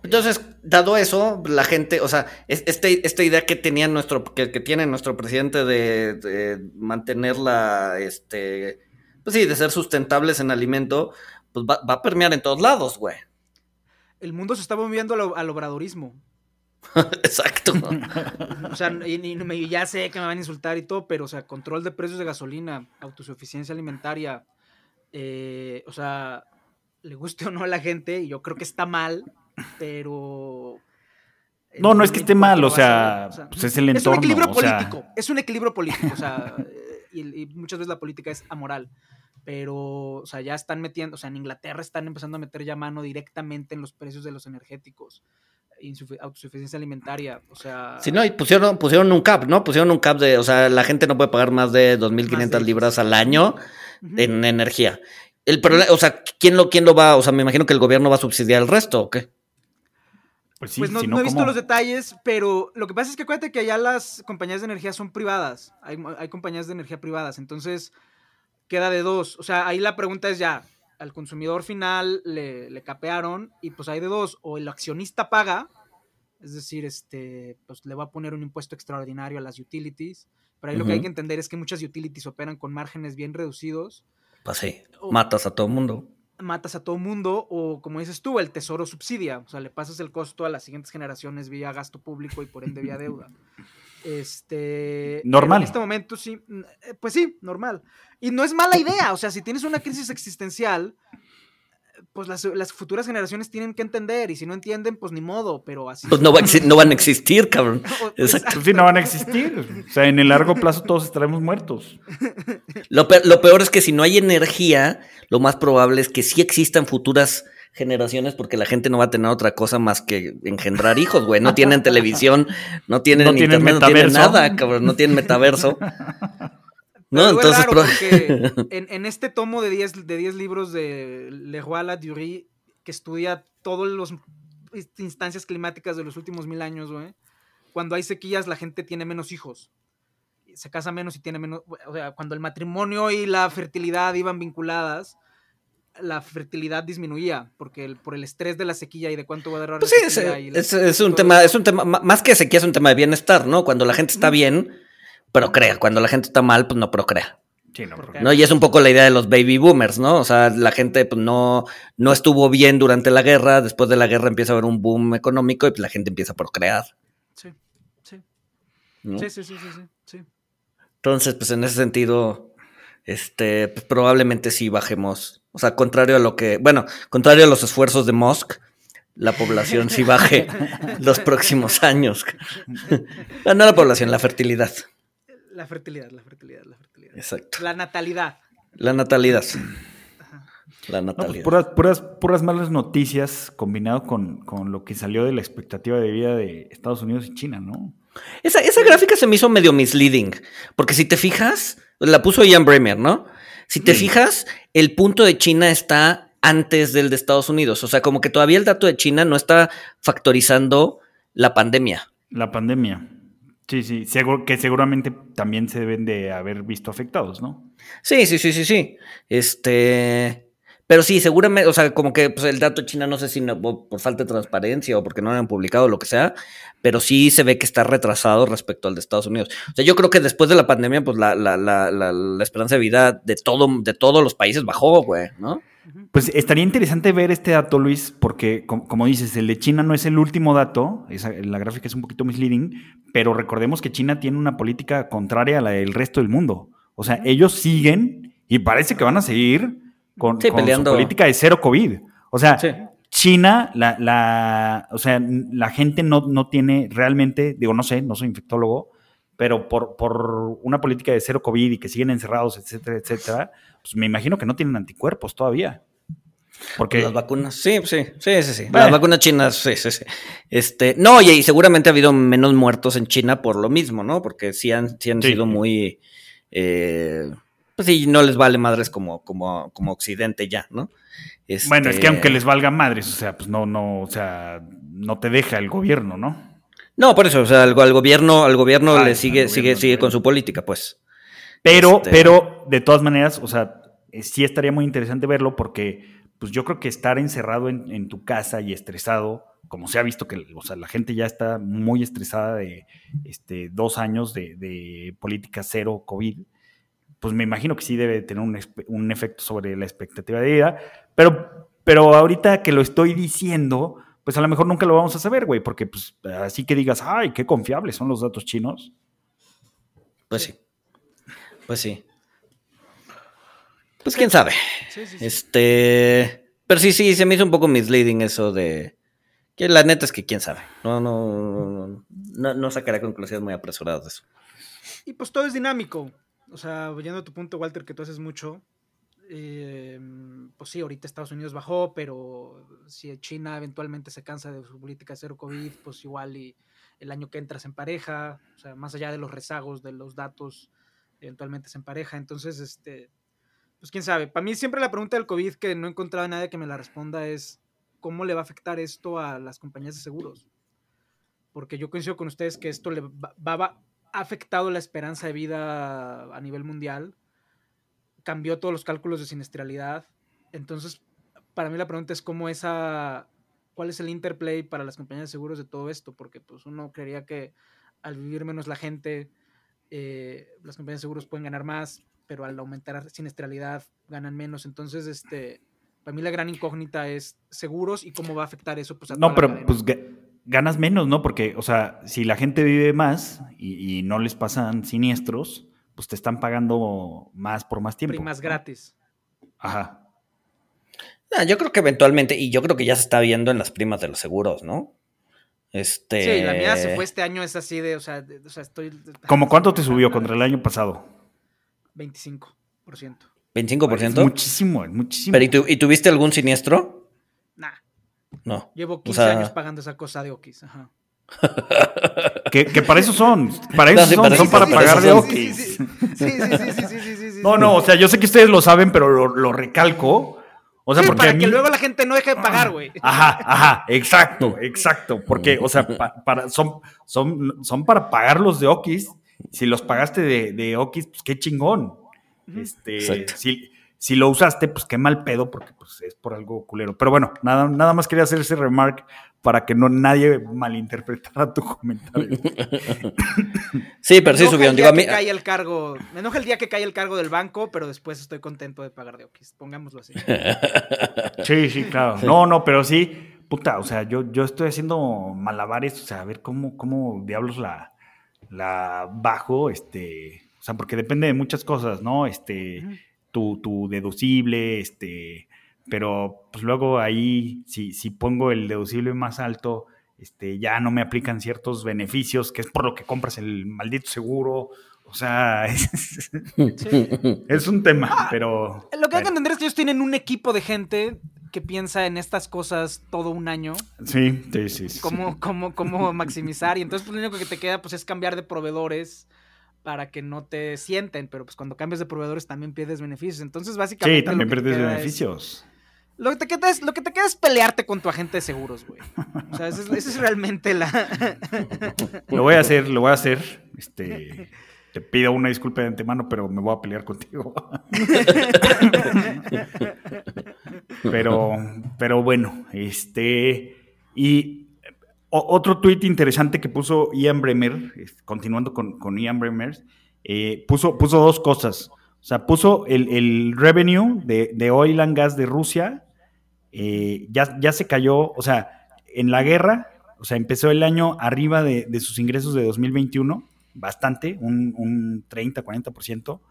Entonces, dado eso, la gente, o sea, es- este, esta idea que tenía nuestro, que, que tiene nuestro presidente de, de mantenerla, este, pues sí, de ser sustentables en alimento, pues va, va a permear en todos lados, güey. El mundo se está moviendo al, al obradorismo. Exacto. O sea, y, y me- ya sé que me van a insultar y todo, pero, o sea, control de precios de gasolina, autosuficiencia alimentaria, eh, o sea, le guste o no a la gente, y yo creo que está mal, pero... No, no es que esté 2024 mal, o va a sea, pues es el Es un entorno, equilibrio o sea. político, es un equilibrio político, o sea, y, y muchas veces la política es amoral. Pero, o sea, ya están metiendo, o sea, en Inglaterra están empezando a meter ya mano directamente en los precios de los energéticos, autosuficiencia alimentaria, o sea... Sí, no, y pusieron, pusieron un cap, ¿no? Pusieron un cap de, o sea, la gente no puede pagar más de 2.500 de- libras al año en energía. El problema, o sea, ¿quién lo, ¿quién lo va? O sea, me imagino que el gobierno va a subsidiar el resto, ¿o qué? Pues sí, pues no, si no he visto ¿cómo? los detalles, pero lo que pasa es que acuérdate que allá las compañías de energía son privadas. Hay, hay compañías de energía privadas. Entonces, queda de dos. O sea, ahí la pregunta es ya, al consumidor final le, le capearon y pues hay de dos. O el accionista paga, es decir, este, pues le va a poner un impuesto extraordinario a las utilities. Pero ahí lo que hay que entender es que muchas utilities operan con márgenes bien reducidos. Pues sí, O- matas a todo mundo. matas a todo mundo o como dices tú, el tesoro subsidia, o sea, le pasas el costo a las siguientes generaciones vía gasto público y por ende vía deuda. Este, Normal. En este momento sí, eh, pues sí, normal. Y no es mala idea, o sea, si tienes una crisis existencial, pues las, las futuras generaciones tienen que entender y si no entienden, pues ni modo, pero así. Pues no, va no van a existir, cabrón. Exacto. Pues sí, no van a existir. O sea, en el largo plazo todos estaremos muertos. Lo, pe- lo peor es que si no hay energía, lo más probable es que sí existan futuras generaciones porque la gente no va a tener otra cosa más que engendrar hijos, güey. No tienen televisión, no tienen No tienen internet, no tienen nada, cabrón, no tienen metaverso. Pero No, es entonces raro porque en, en este tomo de 10 de 10 libros de Leroy Ladurie, que estudia todas las instancias climáticas de los últimos mil años, güey, cuando hay sequías la gente tiene menos hijos. Se casa menos y tiene menos... O sea, cuando el matrimonio y la fertilidad iban vinculadas, la fertilidad disminuía porque el- por el estrés de la sequía y de cuánto va a durar Pues la sí, es, sequía y la- es- es un tema, es un tema, ma- más que sequía, es un tema de bienestar, ¿no? Cuando la gente está bien, procrea. Cuando la gente está mal, pues no procrea. Sí, no, ¿no? Y es un poco la idea de los baby boomers, ¿no? O sea, la gente pues, no, no estuvo bien durante la guerra, después de la guerra empieza a haber un boom económico y pues, la gente empieza a procrear. Sí, sí, ¿no? sí, sí, sí, sí, sí, sí. Entonces, pues en ese sentido, este, pues, probablemente sí bajemos. O sea, contrario a lo que, bueno, contrario a los esfuerzos de Musk, la población sí baje los próximos años. no la población, la fertilidad. La fertilidad, la fertilidad, la fertilidad. Exacto. La natalidad. La natalidad. La No, pues, natalidad. puras, puras, puras malas noticias combinado con, con lo que salió de la expectativa de vida de Estados Unidos y China, ¿no? Esa, esa gráfica se me hizo medio misleading, porque si te fijas, la puso Ian Bremer, ¿no? Si te fijas, el punto de China está antes del de Estados Unidos, o sea, como que todavía el dato de China no está factorizando la pandemia. La pandemia. Sí, sí, seguro, que seguramente también se deben de haber visto afectados, ¿no? Sí, sí, sí, sí, sí. Este, pero sí, seguramente, o sea, como que pues, el dato de China, no sé si no- por falta de transparencia o porque no lo han publicado o lo que sea, pero sí se ve que está retrasado respecto al de Estados Unidos. O sea, yo creo que después de la pandemia, pues la, la, la, la, la esperanza de vida de todo, de todos los países bajó, güey, ¿no? Pues estaría interesante ver este dato, Luis, porque com- como dices, el de China no es el último dato, esa- la gráfica es un poquito misleading, pero recordemos que China tiene una política contraria a la del resto del mundo. O sea, ellos siguen y parece que van a seguir con, Sí, con su política de cero COVID. O sea, Sí. China, la, la, o sea, la gente no, no tiene realmente, digo, no sé, no soy infectólogo, pero por, por una política de cero COVID y que siguen encerrados, etcétera, etcétera, pues me imagino que no tienen anticuerpos todavía. Porque Las vacunas, sí, sí, sí, sí, sí. Las vacunas chinas, sí, sí, sí. Este, no, y, y seguramente ha habido menos muertos en China por lo mismo, ¿no? Porque sí han, sí han Sí. sido muy, eh, pues sí, no les vale madres como, como, como Occidente ya, ¿no? Bueno, es Este, que aunque les valga madres, o sea, pues no, no, o sea, no te deja el gobierno, ¿no? No, por eso, o sea, al, al gobierno, al gobierno Ah, le sigue, gobierno, sigue, sigue con su política, pues. Pero, Este- pero, de todas maneras, o sea, eh, sí estaría muy interesante verlo porque, pues yo creo que estar encerrado en, en tu casa y estresado, como se ha visto que, o sea, la gente ya está muy estresada de este, dos años de, de política cero COVID, pues me imagino que sí debe tener un, un efecto sobre la expectativa de vida, pero, pero ahorita que lo estoy diciendo, pues a lo mejor nunca lo vamos a saber, güey, porque pues así que digas, ay, qué confiables son los datos chinos. Pues sí. Pues sí. Pues quién sabe. Sí, sí, sí. Este. Pero sí, sí, se me hizo un poco misleading eso de. Que la neta es que quién sabe. No, no, no, no, no sacaré conclusiones muy apresuradas de eso. Y pues todo es dinámico. O sea, yendo a tu punto, Walter, que tú haces mucho. eh, pues sí, ahorita Estados Unidos bajó, pero si China eventualmente se cansa de su política cero COVID, pues igual y el año que entras en pareja, o sea, más allá de los rezagos de los datos, eventualmente se empareja. Entonces, este, pues quién sabe. Para mí siempre la pregunta del COVID que no he encontrado a nadie que me la responda es cómo le va a afectar esto a las compañías de seguros. Porque yo coincido con ustedes que esto le va, va- va- ha afectado la esperanza de vida a nivel mundial, cambió todos los cálculos de siniestralidad. Entonces, para mí la pregunta es cómo esa, cuál es el interplay para las compañías de seguros de todo esto, porque pues uno creería que al vivir menos la gente, eh, las compañías de seguros pueden ganar más, pero al aumentar la siniestralidad ganan menos. Entonces, este, para mí la gran incógnita es seguros y cómo va a afectar eso. Pues, a No, pero pues ganas menos, ¿no? Porque, o sea, si la gente vive más y, y no les pasan siniestros, pues te están pagando más por más tiempo. primas gratis. Ajá. Ah, yo creo que eventualmente, y yo creo que ya se está viendo en las primas de los seguros, ¿no? Este. Sí, la mía se fue este año, es así de, o sea, de- o sea estoy... ¿Cómo cuánto te subió contra el año pasado? 25%. Es 25%. muchísimo, es muchísimo. Pero ¿y, tu- ¿y tuviste algún siniestro? Llevo 15 años pagando esa cosa de Okis. Ajá. que, para eso son, para eso no, son, para son sí, para sí, pagar de Okis. Sí, sí, sí, No, no, o sea, yo sé que ustedes lo saben, pero lo, recalco. O sea, porque para que luego la gente no deje de pagar, güey. Ajá, ajá, exacto, exacto. Porque, o sea, son, son, son para pagar los de Okis. Si los pagaste de, de Okis, pues qué chingón. Este, si, si lo usaste, pues qué mal pedo, porque pues, es por algo culero. Pero bueno, nada, nada más quería hacer ese remark para que no nadie malinterpretara tu comentario. Sí, pero sí subieron. Digo, a mí. cae el cargo, me enoja el día que cae el cargo del banco, pero después estoy contento de pagar de Okis. Pongámoslo así. Sí, sí, claro. No, no, pero sí, puta, o sea, yo, yo estoy haciendo malabares, o sea, a ver cómo, cómo diablos la, la bajo, este, o sea, porque depende de muchas cosas, ¿no? Este. Tu, tu deducible, este, pero pues luego ahí, si, si pongo el deducible más alto, este, ya no me aplican ciertos beneficios, que es por lo que compras el maldito seguro. O sea, es, es un tema, pero. Lo que hay que entender es que ellos tienen un equipo de gente que piensa en estas cosas todo un año. Sí, sí, sí. sí. cómo, cómo, cómo maximizar. Y entonces pues, lo único que te queda pues es cambiar de proveedores para que no te sienten. Pero pues cuando cambias de proveedores también pierdes beneficios. Entonces básicamente... Sí, también pierdes es- beneficios. lo, que te queda es, lo que te queda es pelearte con tu agente de seguros, güey. O sea, esa es, esa es realmente la... Lo voy a hacer, lo voy a hacer. Este, te pido una disculpa de antemano, pero me voy a pelear contigo. pero, pero bueno, este. Y o- otro tuit interesante que puso Ian Bremer, es- continuando con, con Ian Bremer, eh, puso, puso dos cosas. O sea, puso el, el revenue de, de oil and gas de Rusia, eh, ya, ya se cayó, o sea, en la guerra, o sea, empezó el año arriba de, de sus ingresos de 2021, bastante, un, un 30, 40%.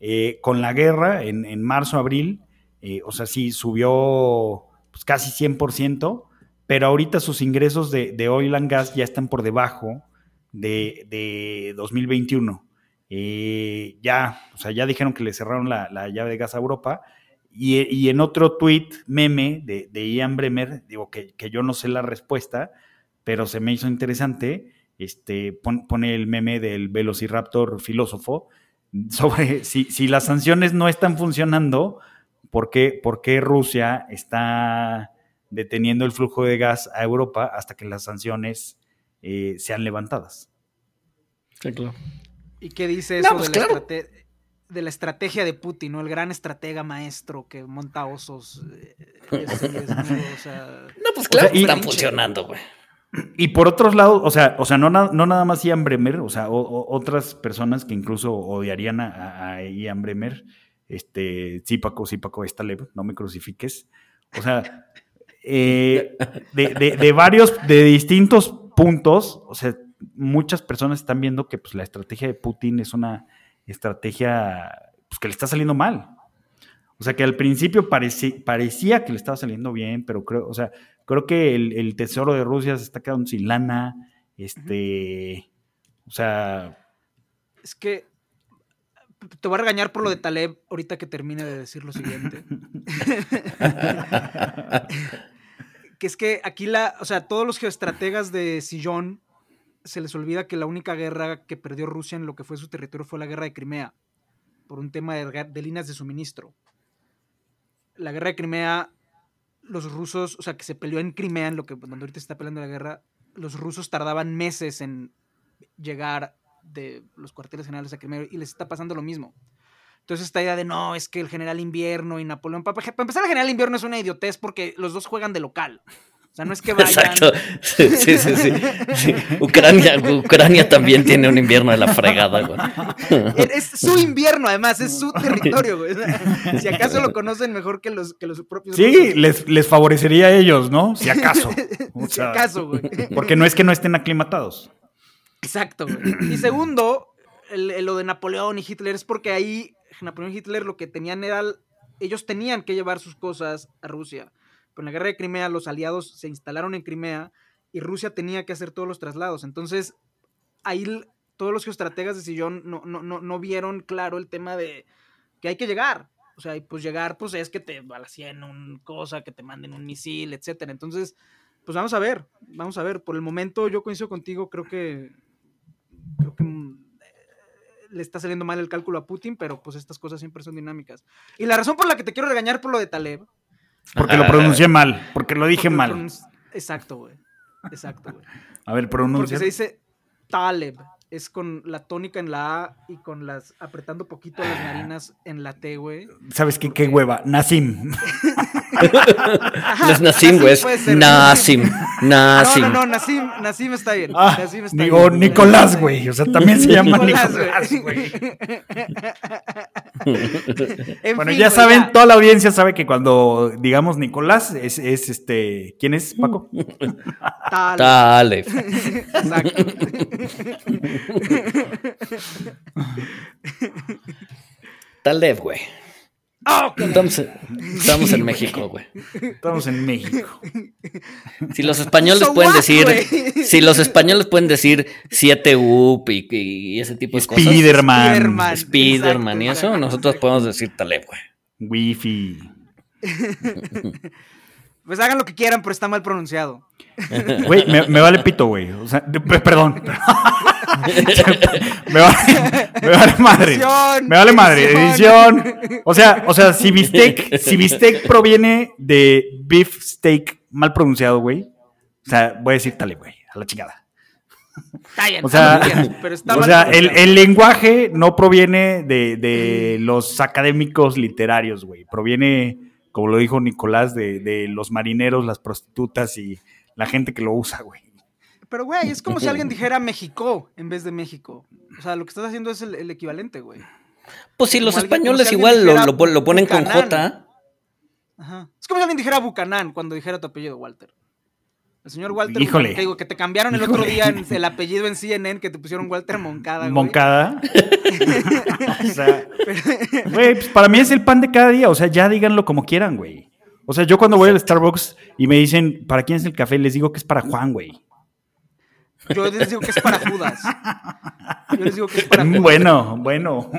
Eh, con la guerra, en, en marzo, abril, eh, o sea, sí subió pues, casi 100%, pero ahorita sus ingresos de, oil and gas ya están por debajo de, de 2021. Eh, ya, o sea, ya dijeron que le cerraron la, la llave de gas a Europa. Y, en otro tweet, meme de, Ian Bremer, digo que, yo no sé la respuesta, pero se me hizo interesante, este, pon, pone el meme del Velociraptor filósofo sobre si, las sanciones no están funcionando, ¿por qué, por qué Rusia está deteniendo el flujo de gas a Europa hasta que las sanciones eh, sean levantadas? Sí, claro. ¿Y qué dice eso no, pues de, claro. la de, la estrategia de Putin, ¿no? El gran estratega maestro que monta osos. Eh, es, es, o sea, no, pues claro, o sea, están funcionando, güey. Y por otros lados, o sea, o sea no, no nada más Ian Bremer, o sea, o, o, otras personas que incluso odiarían a, a Ian Bremer, este, sí, Paco, sí, Paco, está leve, no me crucifiques. O sea, eh, de, de, de, varios, de distintos puntos, o sea, muchas personas están viendo que pues, la estrategia de Putin es una estrategia pues, que le está saliendo mal. O sea, que al principio parecía, parecía que le estaba saliendo bien, pero creo, o sea, creo que el, el tesoro de Rusia se está quedando sin lana. Este, o sea. Es que te voy a regañar por lo de Taleb ahorita que termine de decir lo siguiente. que es que aquí la, o sea, todos los geoestrategas de Sillón se les olvida que la única guerra que perdió Rusia en lo que fue su territorio fue la guerra de Crimea, por un tema de, líneas de suministro. La guerra de Crimea, los rusos, o sea, que se peleó en Crimea, en lo que donde ahorita se está peleando la guerra, los rusos tardaban meses en llegar de los cuarteles generales a Crimea y les está pasando lo mismo. Entonces esta idea de no, es que el general invierno y Napoleón, para, para empezar el general invierno es una idiotez porque los dos juegan de local. O sea, no es que vayan. Exacto. Sí, sí, sí. sí. sí. Ucrania, Ucrania también tiene un invierno de la fregada, güey. Es su invierno, además, es su territorio, güey. Si acaso lo conocen mejor que los, que los propios. Sí, les, les, favorecería a ellos, ¿no? Si acaso. O sea, si acaso, güey. Porque no es que no estén aclimatados. Exacto, güey. Y segundo, el, el, lo de Napoleón y Hitler es porque ahí Napoleón Hitler lo que tenían era. Ellos tenían que llevar sus cosas a Rusia. Con la guerra de Crimea, los aliados se instalaron en Crimea y Rusia tenía que hacer todos los traslados. Entonces, ahí todos los geoestrategas de Sillón no, no, no, no vieron claro el tema de que hay que llegar. O sea, y pues llegar, pues es que te balacien un cosa, que te manden un misil, etcétera. Entonces, pues vamos a ver, vamos a ver. Por el momento, yo coincido contigo, creo que. Creo que le está saliendo mal el cálculo a Putin, pero pues estas cosas siempre son dinámicas. Y la razón por la que te quiero regañar por lo de Taleb porque lo pronuncié mal, porque lo dije porque mal. Exacto, güey. Exacto, güey. A ver, pronuncia. Porque se dice Taleb. Es con la tónica en la A y con las. apretando poquito las narinas en la T, güey. ¿Sabes qué? Qué hueva. Nasim. no es Nasim, güey. Es Nasim. Nasim. No, no, no, Nasim, Nasim está bien. Ah, Nasim está digo, bien. Nicolás, güey. O sea, también se llama Nicolás, güey. bueno, fin, ya saben, ya. toda la audiencia sabe que cuando digamos Nicolás, es, es este. ¿Quién es, Paco? Taleb. Exacto. Taleb, güey. Estamos, estamos en México, güey. Estamos en México. Si los españoles So pueden what, decir, si los españoles pueden decir 7 up y, y ese tipo de cosas. Spiderman. Spiderman. Spiderman y eso, nosotros podemos decir Taleb, güey. Wifi. Pues hagan lo que quieran, pero está mal pronunciado. Güey, me, me vale pito, güey. O sea, perdón. me, vale, me vale madre. Edición, me vale madre. edición. Edición. O sea, o sea, si bistec, si bistec proviene de beef steak mal pronunciado, güey. O sea, voy a decir tale, güey, a la chingada. Bien, O sea, pero está o sea el, el lenguaje no proviene de, de los académicos literarios, güey. Proviene, como lo dijo Nicolás, de, de los marineros, las prostitutas y la gente que lo usa, güey. Pero, güey, es como si alguien dijera México en vez de México. O sea, lo que estás haciendo es el, el equivalente, güey. Pues si los Como alguien- españoles si igual lo, lo, lo ponen con. J. Ajá. Es como si alguien dijera Bucanán cuando dijera tu apellido, Walter. El señor Walter, Híjole. que, digo, que te cambiaron el otro día en- el apellido en CNN, que te pusieron Walter Moncada. güey. Moncada. o sea, güey, pues para mí es el pan de cada día. O sea, ya díganlo como quieran, güey. O sea, yo cuando voy al Starbucks y me dicen, ¿para quién es el café? Les digo que es para Juan, güey. Yo les digo que es para Judas. Yo les digo que es para Judas. Bueno, bueno.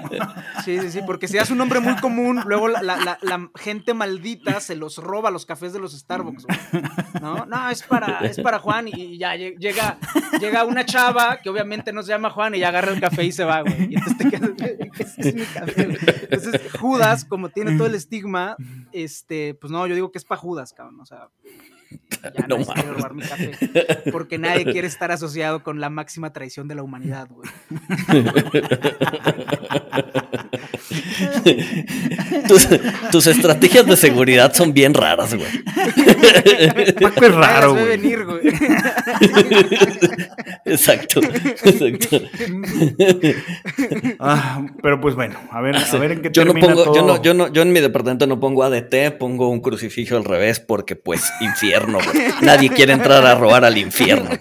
Sí, sí, sí, porque si es un nombre muy común, luego la, la- la- la gente maldita se los roba los cafés de los Starbucks. güey. No, no, es para, es para Juan y ya lle- llega, llega una chava que obviamente no se llama Juan y ya agarra el café y se va, güey. Y entonces te quedas, "Ese es mi café, güey". Entonces, Judas, como tiene todo el estigma, este, pues no, yo digo que es para Judas, cabrón. O sea, ya No no, quiere mames. robar mi café. Porque nadie quiere estar asociado con la máxima traición de la humanidad, güey. Tus, tus estrategias de seguridad son bien raras, güey. Paco es raro, Nadie güey. venir, güey. Exacto, exacto. Ah, pero pues bueno, a ver, a ver en qué Yo no termina pongo, yo no, yo no, yo en mi departamento no pongo ADT, pongo un crucifijo al revés porque pues infierno, güey. Nadie quiere entrar a robar al infierno.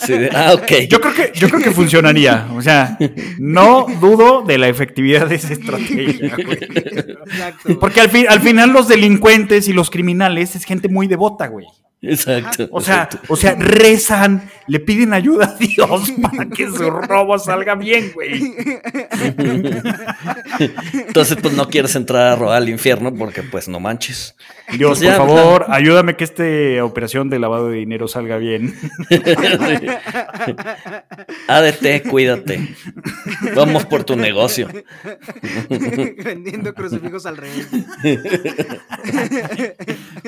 Sí, ah, ok. Yo creo que, yo creo que funcionaría. O sea, no dudo de la efectividad de esa estrategia, güey. Exacto. Porque al, fin, al final los delincuentes y los criminales es gente muy devota, güey. Exacto. O sea, exacto. o sea, rezan, le piden ayuda a Dios para que su robo salga bien, güey. Entonces, pues no quieres entrar a robar al infierno porque pues no manches. Dios, Pues ya, por pues, favor, ayúdame que esta operación de lavado de dinero salga bien. ADT, cuídate. Vamos por tu negocio. Vendiendo crucifijos al revés.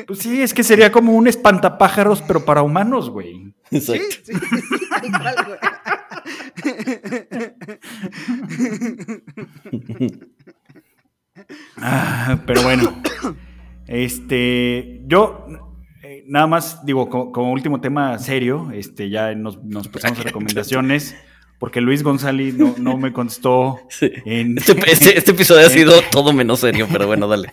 Pues sí, es que sería como un espantapájaros, pero para humanos, güey. Exacto. sí, güey. Ah, pero bueno. Este, yo eh, nada más digo, co- como, último tema serio, este, ya nos, nos pasamos a recomendaciones, porque Luis González no, no me contestó Sí. en, Este, este- este episodio ha sido todo menos serio, pero bueno, dale.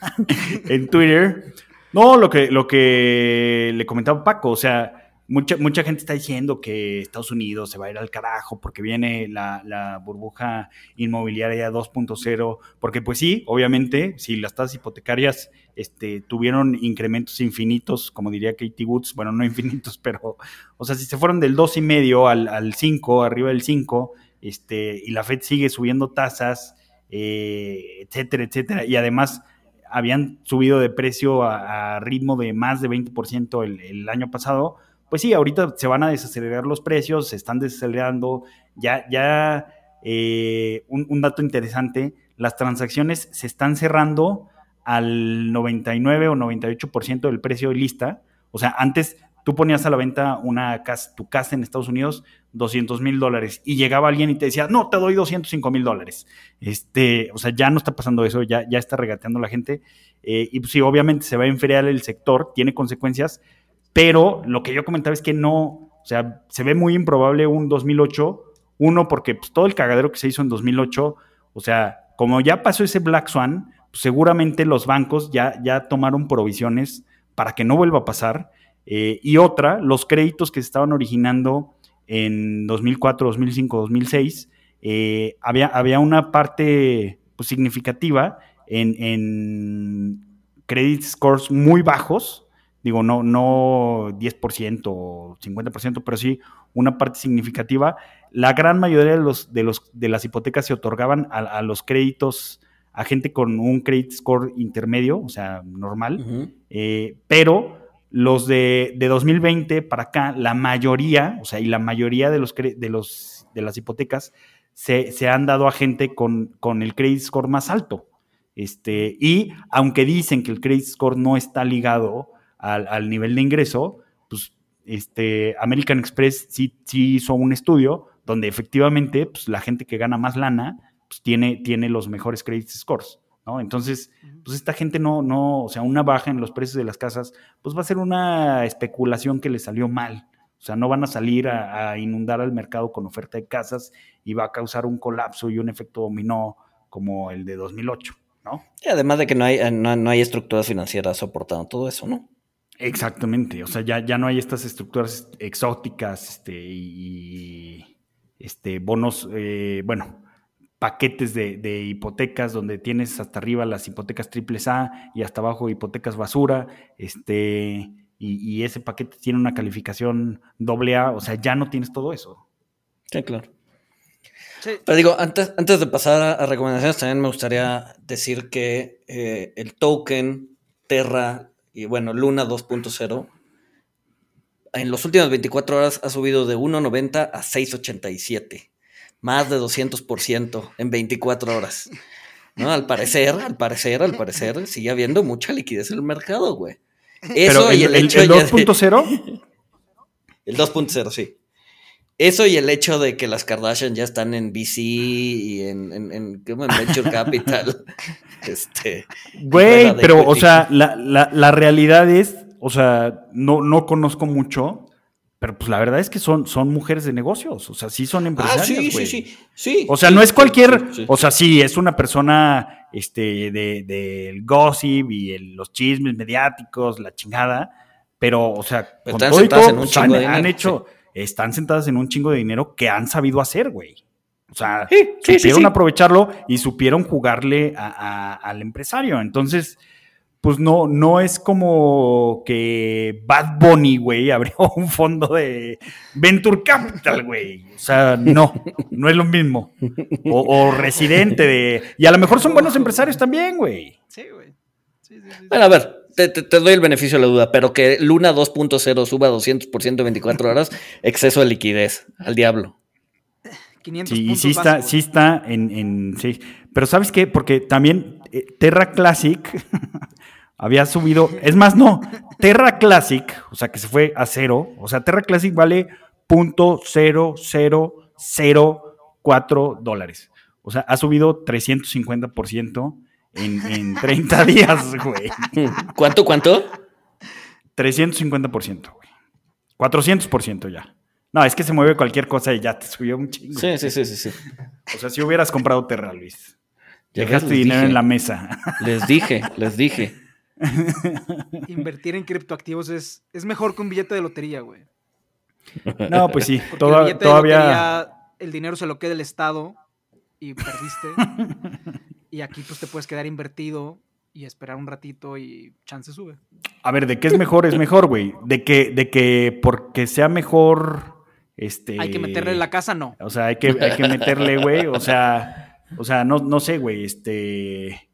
en Twitter. No, lo que, lo que le comentaba Paco, o sea, mucha, mucha gente está diciendo que Estados Unidos se va a ir al carajo porque viene la, la burbuja inmobiliaria 2.0, porque pues sí, obviamente, si las tasas hipotecarias este, tuvieron incrementos infinitos, como diría Katie Woods, bueno, no infinitos, pero, o sea, si se fueron del 2,5 al, al 5, arriba del 5, este, y la Fed sigue subiendo tasas, eh, etcétera, etcétera, y además habían subido de precio a, ritmo de más de 20% el, el año pasado, pues sí, ahorita se van a desacelerar los precios, se están desacelerando, ya, ya eh, un, un dato interesante, las transacciones se están cerrando al 99 o 98% del precio de lista, o sea, antes tú ponías a la venta una tu casa en Estados Unidos, 200 mil dólares, y llegaba alguien y te decía, no, te doy 205 mil dólares. Este, o sea, ya no está pasando eso, ya, ya está regateando la gente. Eh, y pues sí, obviamente se va a enfriar el sector, tiene consecuencias, pero lo que yo comentaba es que no, o sea, se ve muy improbable un 2008, uno, porque pues, todo el cagadero que se hizo en 2008, o sea, como ya pasó ese Black Swan, pues, seguramente los bancos ya, ya tomaron provisiones para que no vuelva a pasar. Eh, y otra, los créditos que se estaban originando en 2004, 2005, 2006, eh, había, había una parte pues, significativa en, en credit scores muy bajos, digo, no, no 10% o 50%, pero sí una parte significativa. La gran mayoría de, los, de, los, de las hipotecas se otorgaban a, a los créditos a gente con un credit score intermedio, o sea, normal, eh, pero los de, de 2020 para acá, la mayoría, o sea, y la mayoría de los, de los de las hipotecas se, se han dado a gente con, con el credit score más alto. Este, y aunque dicen que el credit score no está ligado al, al nivel de ingreso, pues este, American Express sí, sí hizo un estudio donde efectivamente pues, la gente que gana más lana pues, tiene, tiene los mejores credit scores. ¿No? Entonces, pues esta gente no, no, o sea, una baja en los precios de las casas, pues va a ser una especulación que le salió mal. O sea, no van a salir a, a inundar al mercado con oferta de casas y va a causar un colapso y un efecto dominó como el de 2008. ¿no? Y además de que no hay, eh, no, no hay estructuras financieras soportando todo eso, ¿no? Exactamente, o sea, ya, ya no hay estas estructuras exóticas este, y este, bonos, eh, bueno, paquetes de, de, hipotecas donde tienes hasta arriba las hipotecas triples A y hasta abajo hipotecas basura, este, y, y, ese paquete tiene una calificación doble A, o sea, ya no tienes todo eso. Sí, claro. Sí. Pero digo, antes, antes de pasar a, a, recomendaciones, también me gustaría decir que eh, el token Terra y bueno, Luna 2.0 en los últimos 24 horas ha subido de 1.90 a 6.87. Más de 200% en 24 horas. ¿No? Al parecer, al parecer, al parecer, sigue habiendo mucha liquidez en el mercado, güey. Eso el, y el, el hecho. ¿El 2.0? El 2.0, sí. Eso y el hecho de que las Kardashian ya están en VC y en, en, en, en Venture Capital. este, Güey, pero, o sea, la, la, la realidad es o sea, no, no conozco mucho, pero pues la verdad es que son, son mujeres de negocios, o sea, sí son empresarias. Ah, sí, sí, sí, sí, O sea, sí, no es cualquier, sí, o sea, sí, es una persona este, del de, gossip y el, los chismes mediáticos, la chingada, pero, o sea, pero con todo y todo, en un han, han, hecho, están sentadas en un chingo de dinero que han sabido hacer, güey. O sea, supieron aprovecharlo y supieron jugarle a, a, al empresario. Entonces, pues no, no es como que Bad Bunny, güey, abrió un fondo de Venture Capital, güey. O sea, no, no es lo mismo. O, o, Residente de... Y a lo mejor son buenos empresarios también, güey. Sí, güey. Sí, sí, sí, bueno, a ver, te, te, te, doy el beneficio de la duda, pero que Luna 2.0 suba 200% en 24 horas, exceso de liquidez, al diablo. 500 sí, puntos sí está, sí está en, en sí. Pero ¿sabes qué? Porque también eh, Terra Classic había subido, es más, no, Terra Classic, o sea, que se fue a cero, o sea, Terra Classic vale .0004 dólares. O sea, ha subido 350% en, en 30 días, güey. ¿Cuánto, cuánto? 350%, güey. 400% ya. No, es que se mueve cualquier cosa y ya te subió un chingo. Sí, sí, sí, sí. sí. O sea, si hubieras comprado Terra, Luis. Ya Dejaste dinero dije. en la mesa. Les dije, les dije. Invertir en criptoactivos es, es mejor que un billete de lotería, güey. No, pues sí. Toda- el todavía. lotería, el dinero se lo queda el Estado y perdiste. y aquí pues te puedes quedar invertido y esperar un ratito y chance sube. A ver, ¿de qué es mejor? Es mejor, güey. De que, de que porque sea mejor. Este. Hay que meterle en la casa, no. O sea, hay que, hay que meterle, güey. O sea, o sea, no, no sé, güey. Este.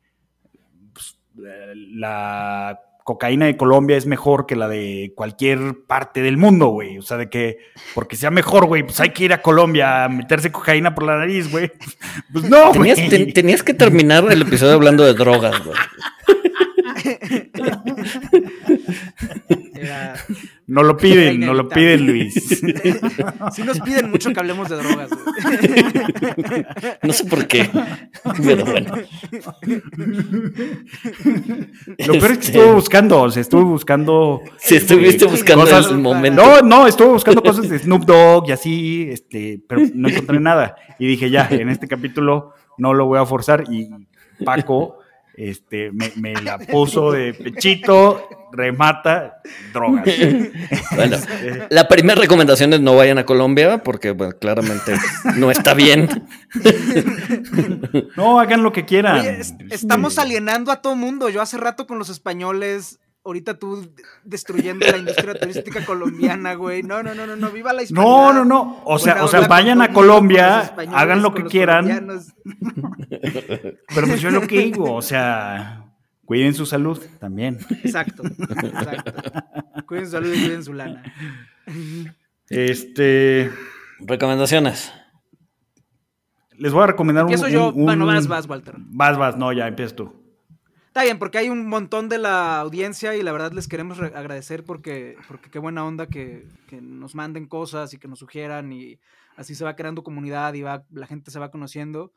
La cocaína de Colombia es mejor que la de cualquier parte del mundo, güey. O sea, de que porque sea mejor, güey, pues hay que ir a Colombia a meterse cocaína por la nariz, güey. Pues no, güey. Tenías, ten- tenías que terminar el episodio hablando de drogas, güey. Era- No lo piden, no lo piden, Luis. Sí nos piden mucho que hablemos de drogas, güey. No sé por qué. Pero bueno. Lo peor es que Este, estuve buscando, o sea, estuve buscando. Si estuviste eh, buscando cosas- el momento. No, no, estuve buscando cosas de Snoop Dogg y así, este, pero no encontré nada. Y dije, ya, en este capítulo no lo voy a forzar. Y Paco, este, me, me la puso de pechito, remata, drogas. Bueno, Este, la primera recomendación es no vayan a Colombia porque bueno, claramente no está bien. no, hagan lo que quieran. Oye, es- estamos Este, alienando a todo mundo. Yo hace rato con los españoles, ahorita tú destruyendo la industria turística colombiana, güey. No, no, no, no, no, viva la hispanidad. No, no, no. O sea, Buena o sea, vayan a Colombia, hagan lo que quieran. Pero pues yo lo que digo, o sea, cuiden su salud también. Exacto, exacto. Cuiden su salud y cuiden su lana. Este, Recomendaciones. les voy a recomendar un, Empiezo yo. un- un- Bueno, vas, vas, Walter. Vas, vas, no, ya empiezas tú. Está bien, porque hay un montón de la audiencia y la verdad les queremos re- agradecer porque, porque qué buena onda que, que nos manden cosas y que nos sugieran y así se va creando comunidad y va, la gente se va conociendo.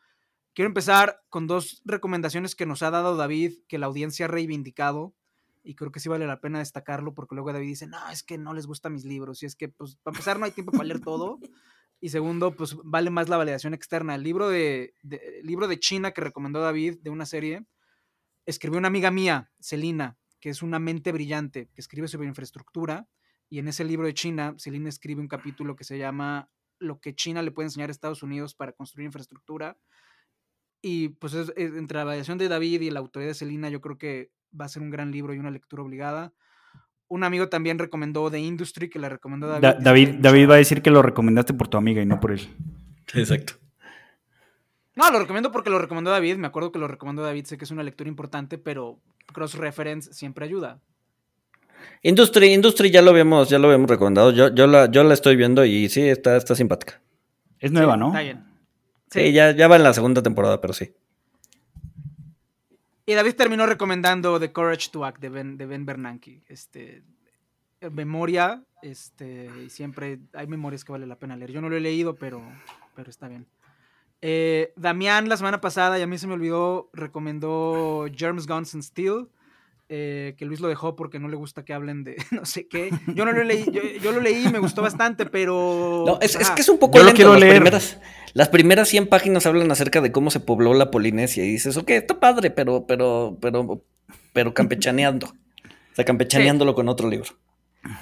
Quiero empezar con dos recomendaciones que nos ha dado David, que la audiencia ha reivindicado y creo que sí vale la pena destacarlo porque luego David dice, no, es que no les gustan mis libros y es que, pues, para empezar no hay tiempo para leer todo y segundo, pues vale más la validación externa. El libro de, de- el libro de China que recomendó David de una serie escribió una amiga mía, Celina, que es una mente brillante, que escribe sobre infraestructura. Y en ese libro de China, Celina escribe un capítulo que se llama Lo que China le puede enseñar a Estados Unidos para construir infraestructura. Y pues entre la variación de David y la autoridad de Celina, yo creo que va a ser un gran libro y una lectura obligada. Un amigo también recomendó The Industry, que le recomendó David. David, David va a decir que lo recomendaste por tu amiga y no por él. Exacto. No, lo recomiendo porque lo recomendó David. Me acuerdo que lo recomendó David. Sé que es una lectura importante, pero cross-reference siempre ayuda. Industry, Industry ya lo habíamos, ya lo habíamos recomendado. Yo, yo, la, yo la estoy viendo y sí, está, está simpática. Es nueva, ¿no? Está bien. Sí, ya, ya va en la segunda temporada, pero sí. Y David terminó recomendando The Courage to Act de Ben, de ben Bernanke. Este, memoria, este, y siempre hay memorias que vale la pena leer. Yo no lo he leído, pero, pero está bien. Eh, Damián la semana pasada, y a mí se me olvidó, recomendó Germs, Guns and Steel, eh, que Luis lo dejó porque no le gusta que hablen de no sé qué. Yo no lo leí, yo, lo leí y me gustó bastante, pero... No, es, que es un poco... Yo lo quiero las leer. Primeras, las primeras 100 páginas hablan acerca de cómo se pobló la Polinesia y dices, ok, está padre, pero, pero, pero, pero campechaneando. o sea, campechaneándolo con otro libro.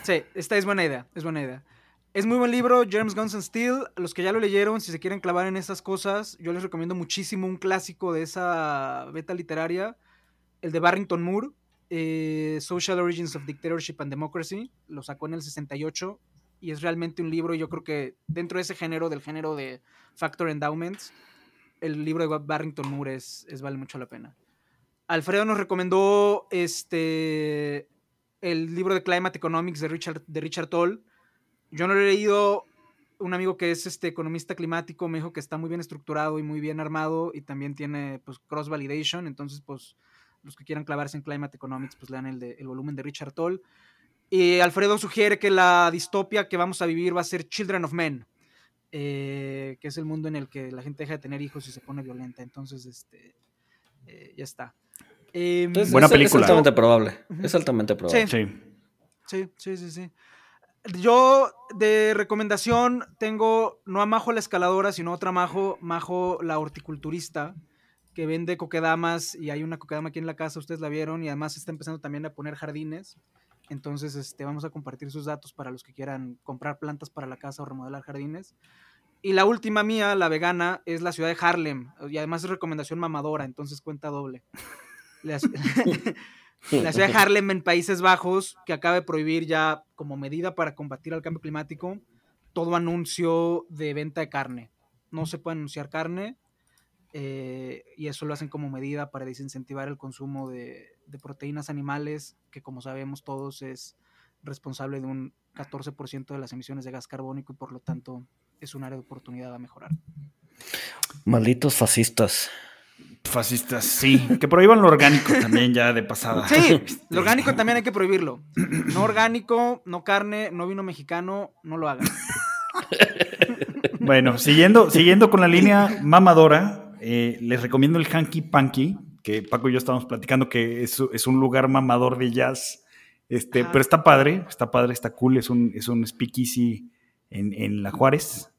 Sí, esta es buena idea, es buena idea. Es muy buen libro, James Guns and Steel. Los que ya lo leyeron, si se quieren clavar en esas cosas, yo les recomiendo muchísimo un clásico de esa beta literaria, el de Barrington Moore, eh, Social Origins of Dictatorship and Democracy. Lo sacó en el 68 y es realmente un libro, yo creo que dentro de ese género, del género de Factor Endowments, el libro de Barrington Moore es, es vale mucho la pena. Alfredo nos recomendó este el libro de Climate Economics de Richard, de Richard Toll yo no lo he leído. Un amigo que es este economista climático me dijo que está muy bien estructurado y muy bien armado y también tiene pues cross validation. Entonces, pues los que quieran clavarse en Climate Economics, pues lean el, de, el volumen de Richard Toll. Y Alfredo sugiere que la distopia que vamos a vivir va a ser Children of Men, eh, que es el mundo en el que la gente deja de tener hijos y se pone violenta. Entonces, este, eh, ya está. Em, Buena película. Es altamente probable. Es altamente probable. Sí. Sí, sí, sí, sí. Yo de recomendación tengo no a Majo la escaladora, sino otra Majo, Majo la horticulturista, que vende coquedamas y hay una coquedama aquí en la casa, ustedes la vieron y además está empezando también a poner jardines. Entonces, este, vamos a compartir sus datos para los que quieran comprar plantas para la casa o remodelar jardines. Y la última mía, la vegana, es la ciudad de Harlem. Y además es recomendación mamadora, entonces cuenta doble. La ciudad de Harlem en Países Bajos, que acaba de prohibir ya como medida para combatir el cambio climático todo anuncio de venta de carne. No se puede anunciar carne eh, y eso lo hacen como medida para desincentivar el consumo de, proteínas animales, que como sabemos todos es responsable de un 14% de las emisiones de gas carbónico y por lo tanto es un área de oportunidad a mejorar. Malditos fascistas. Fascistas, sí. Que prohíban lo orgánico también ya de pasada. Sí, lo orgánico también hay que prohibirlo. No orgánico, no carne, no vino mexicano, no lo hagan. Bueno, siguiendo, siguiendo con la línea mamadora, eh, les recomiendo el Hanky Panky, que Paco y yo estábamos platicando que es, un lugar mamador de jazz. Este, pero está padre, está padre, está cool, es un, es un speakeasy en, en La Juárez.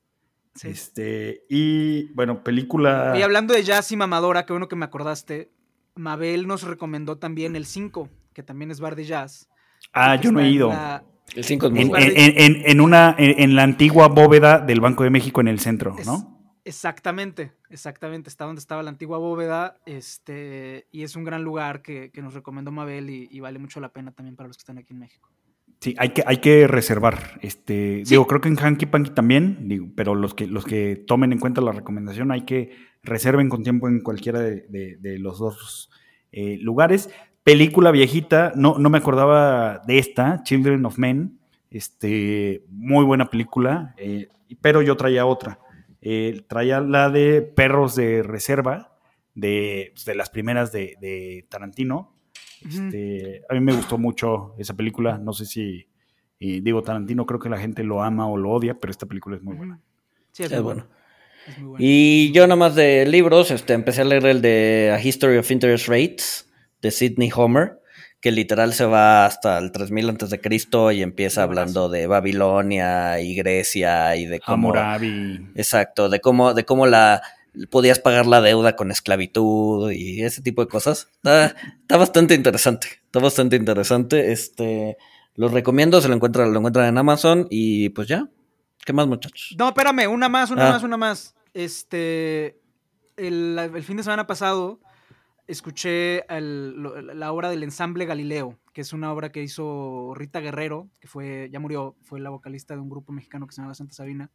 Este, y bueno, película. Y hablando de jazz y mamadora, qué bueno que me acordaste. Mabel nos recomendó también el 5, que también es bar de jazz. Ah, yo no he ido. El 5 es muy en, en, una, en, la antigua bóveda del Banco de México en el centro, ¿no? exactamente, exactamente. Está donde estaba la antigua bóveda. Este, y es un gran lugar que, nos recomendó Mabel y vale mucho la pena también para los que están aquí en México. Sí, hay que, hay que reservar. Este, Digo, creo que en Hanky Panky también, digo, pero los que, los que tomen en cuenta la recomendación hay que reserven con tiempo en cualquiera de, los dos eh, lugares. Película viejita, no, no me acordaba de esta, Children of Men. Este, muy buena película, eh, pero yo traía otra. Eh, traía la de Perros de Reserva, de, pues, de las primeras de Tarantino este, a mí me gustó mucho esa película. No sé si, digo, Tarantino creo que la gente lo ama o lo odia, pero esta película es muy buena. Sí, es, muy bueno. Y yo nada más de libros, este, empecé a leer el de A History of Interest Rates de Sidney Homer, que literal se va hasta el 3000 antes de Cristo y empieza hablando de Babilonia y Grecia y de cómo Hammurabi. Exacto, de cómo de cómo la podías pagar la deuda con esclavitud y ese tipo de cosas. Está, está bastante interesante. Está bastante interesante. Este, lo recomiendo, se lo encuentran, lo encuentran en Amazon y pues ya. ¿Qué más, muchachos? No, espérame, una más, una Ah. más, una más. Este, el, el fin de semana pasado escuché el- la obra del ensamble Galileo, que es una obra que hizo Rita Guerrero, que fue, ya murió, fue la vocalista de un grupo mexicano que se llama Santa Sabina.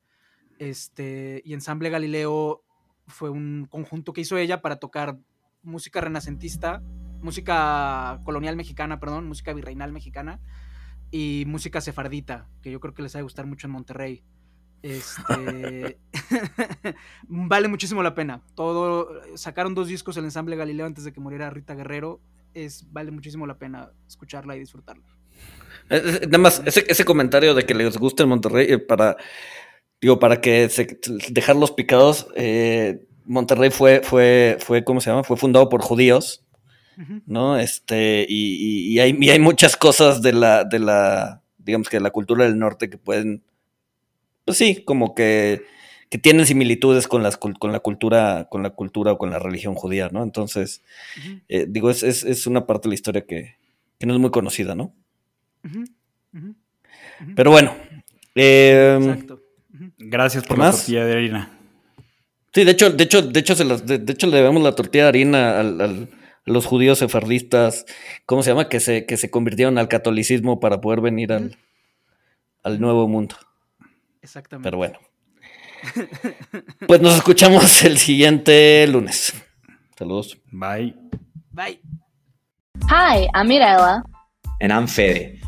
Este, y ensamble Galileo fue un conjunto que hizo ella para tocar música renacentista, música colonial mexicana, perdón, música virreinal mexicana y música sefardita, que yo creo que les va a gustar mucho en Monterrey. Este vale muchísimo la pena. Todo sacaron dos discos el ensamble Galileo antes de que muriera Rita Guerrero. Es vale muchísimo la pena escucharla y disfrutarla. Eh, eh, Nada más, ese, ese comentario de que les gusta el Monterrey, eh, para, digo, para que se, dejarlos picados, eh, Monterrey fue, fue, fue, ¿cómo se llama? Fue fundado por judíos. ¿no? Este, y, y- y hay, y hay muchas cosas de la, de la, digamos que de la cultura del norte que pueden, pues sí, como que, que tienen similitudes con las, con la cultura, con la cultura o con la religión judía, ¿no? Entonces, eh, digo, es, es, es una parte de la historia que, que no es muy conocida, ¿no? Pero bueno. eh, Exacto. Gracias por ¿Qué la más? tortilla de harina. Sí, de hecho, de hecho, de hecho, se las- de, de hecho le debemos la tortilla de harina al- al- a los judíos sefardistas, ¿cómo se llama? Que se, que se convirtieron al catolicismo para poder venir al, al nuevo mundo. Exactamente. Pero bueno. Pues nos escuchamos el siguiente lunes. Saludos. Bye. Bye. Hi, I'm Mirella. And I'm Fede.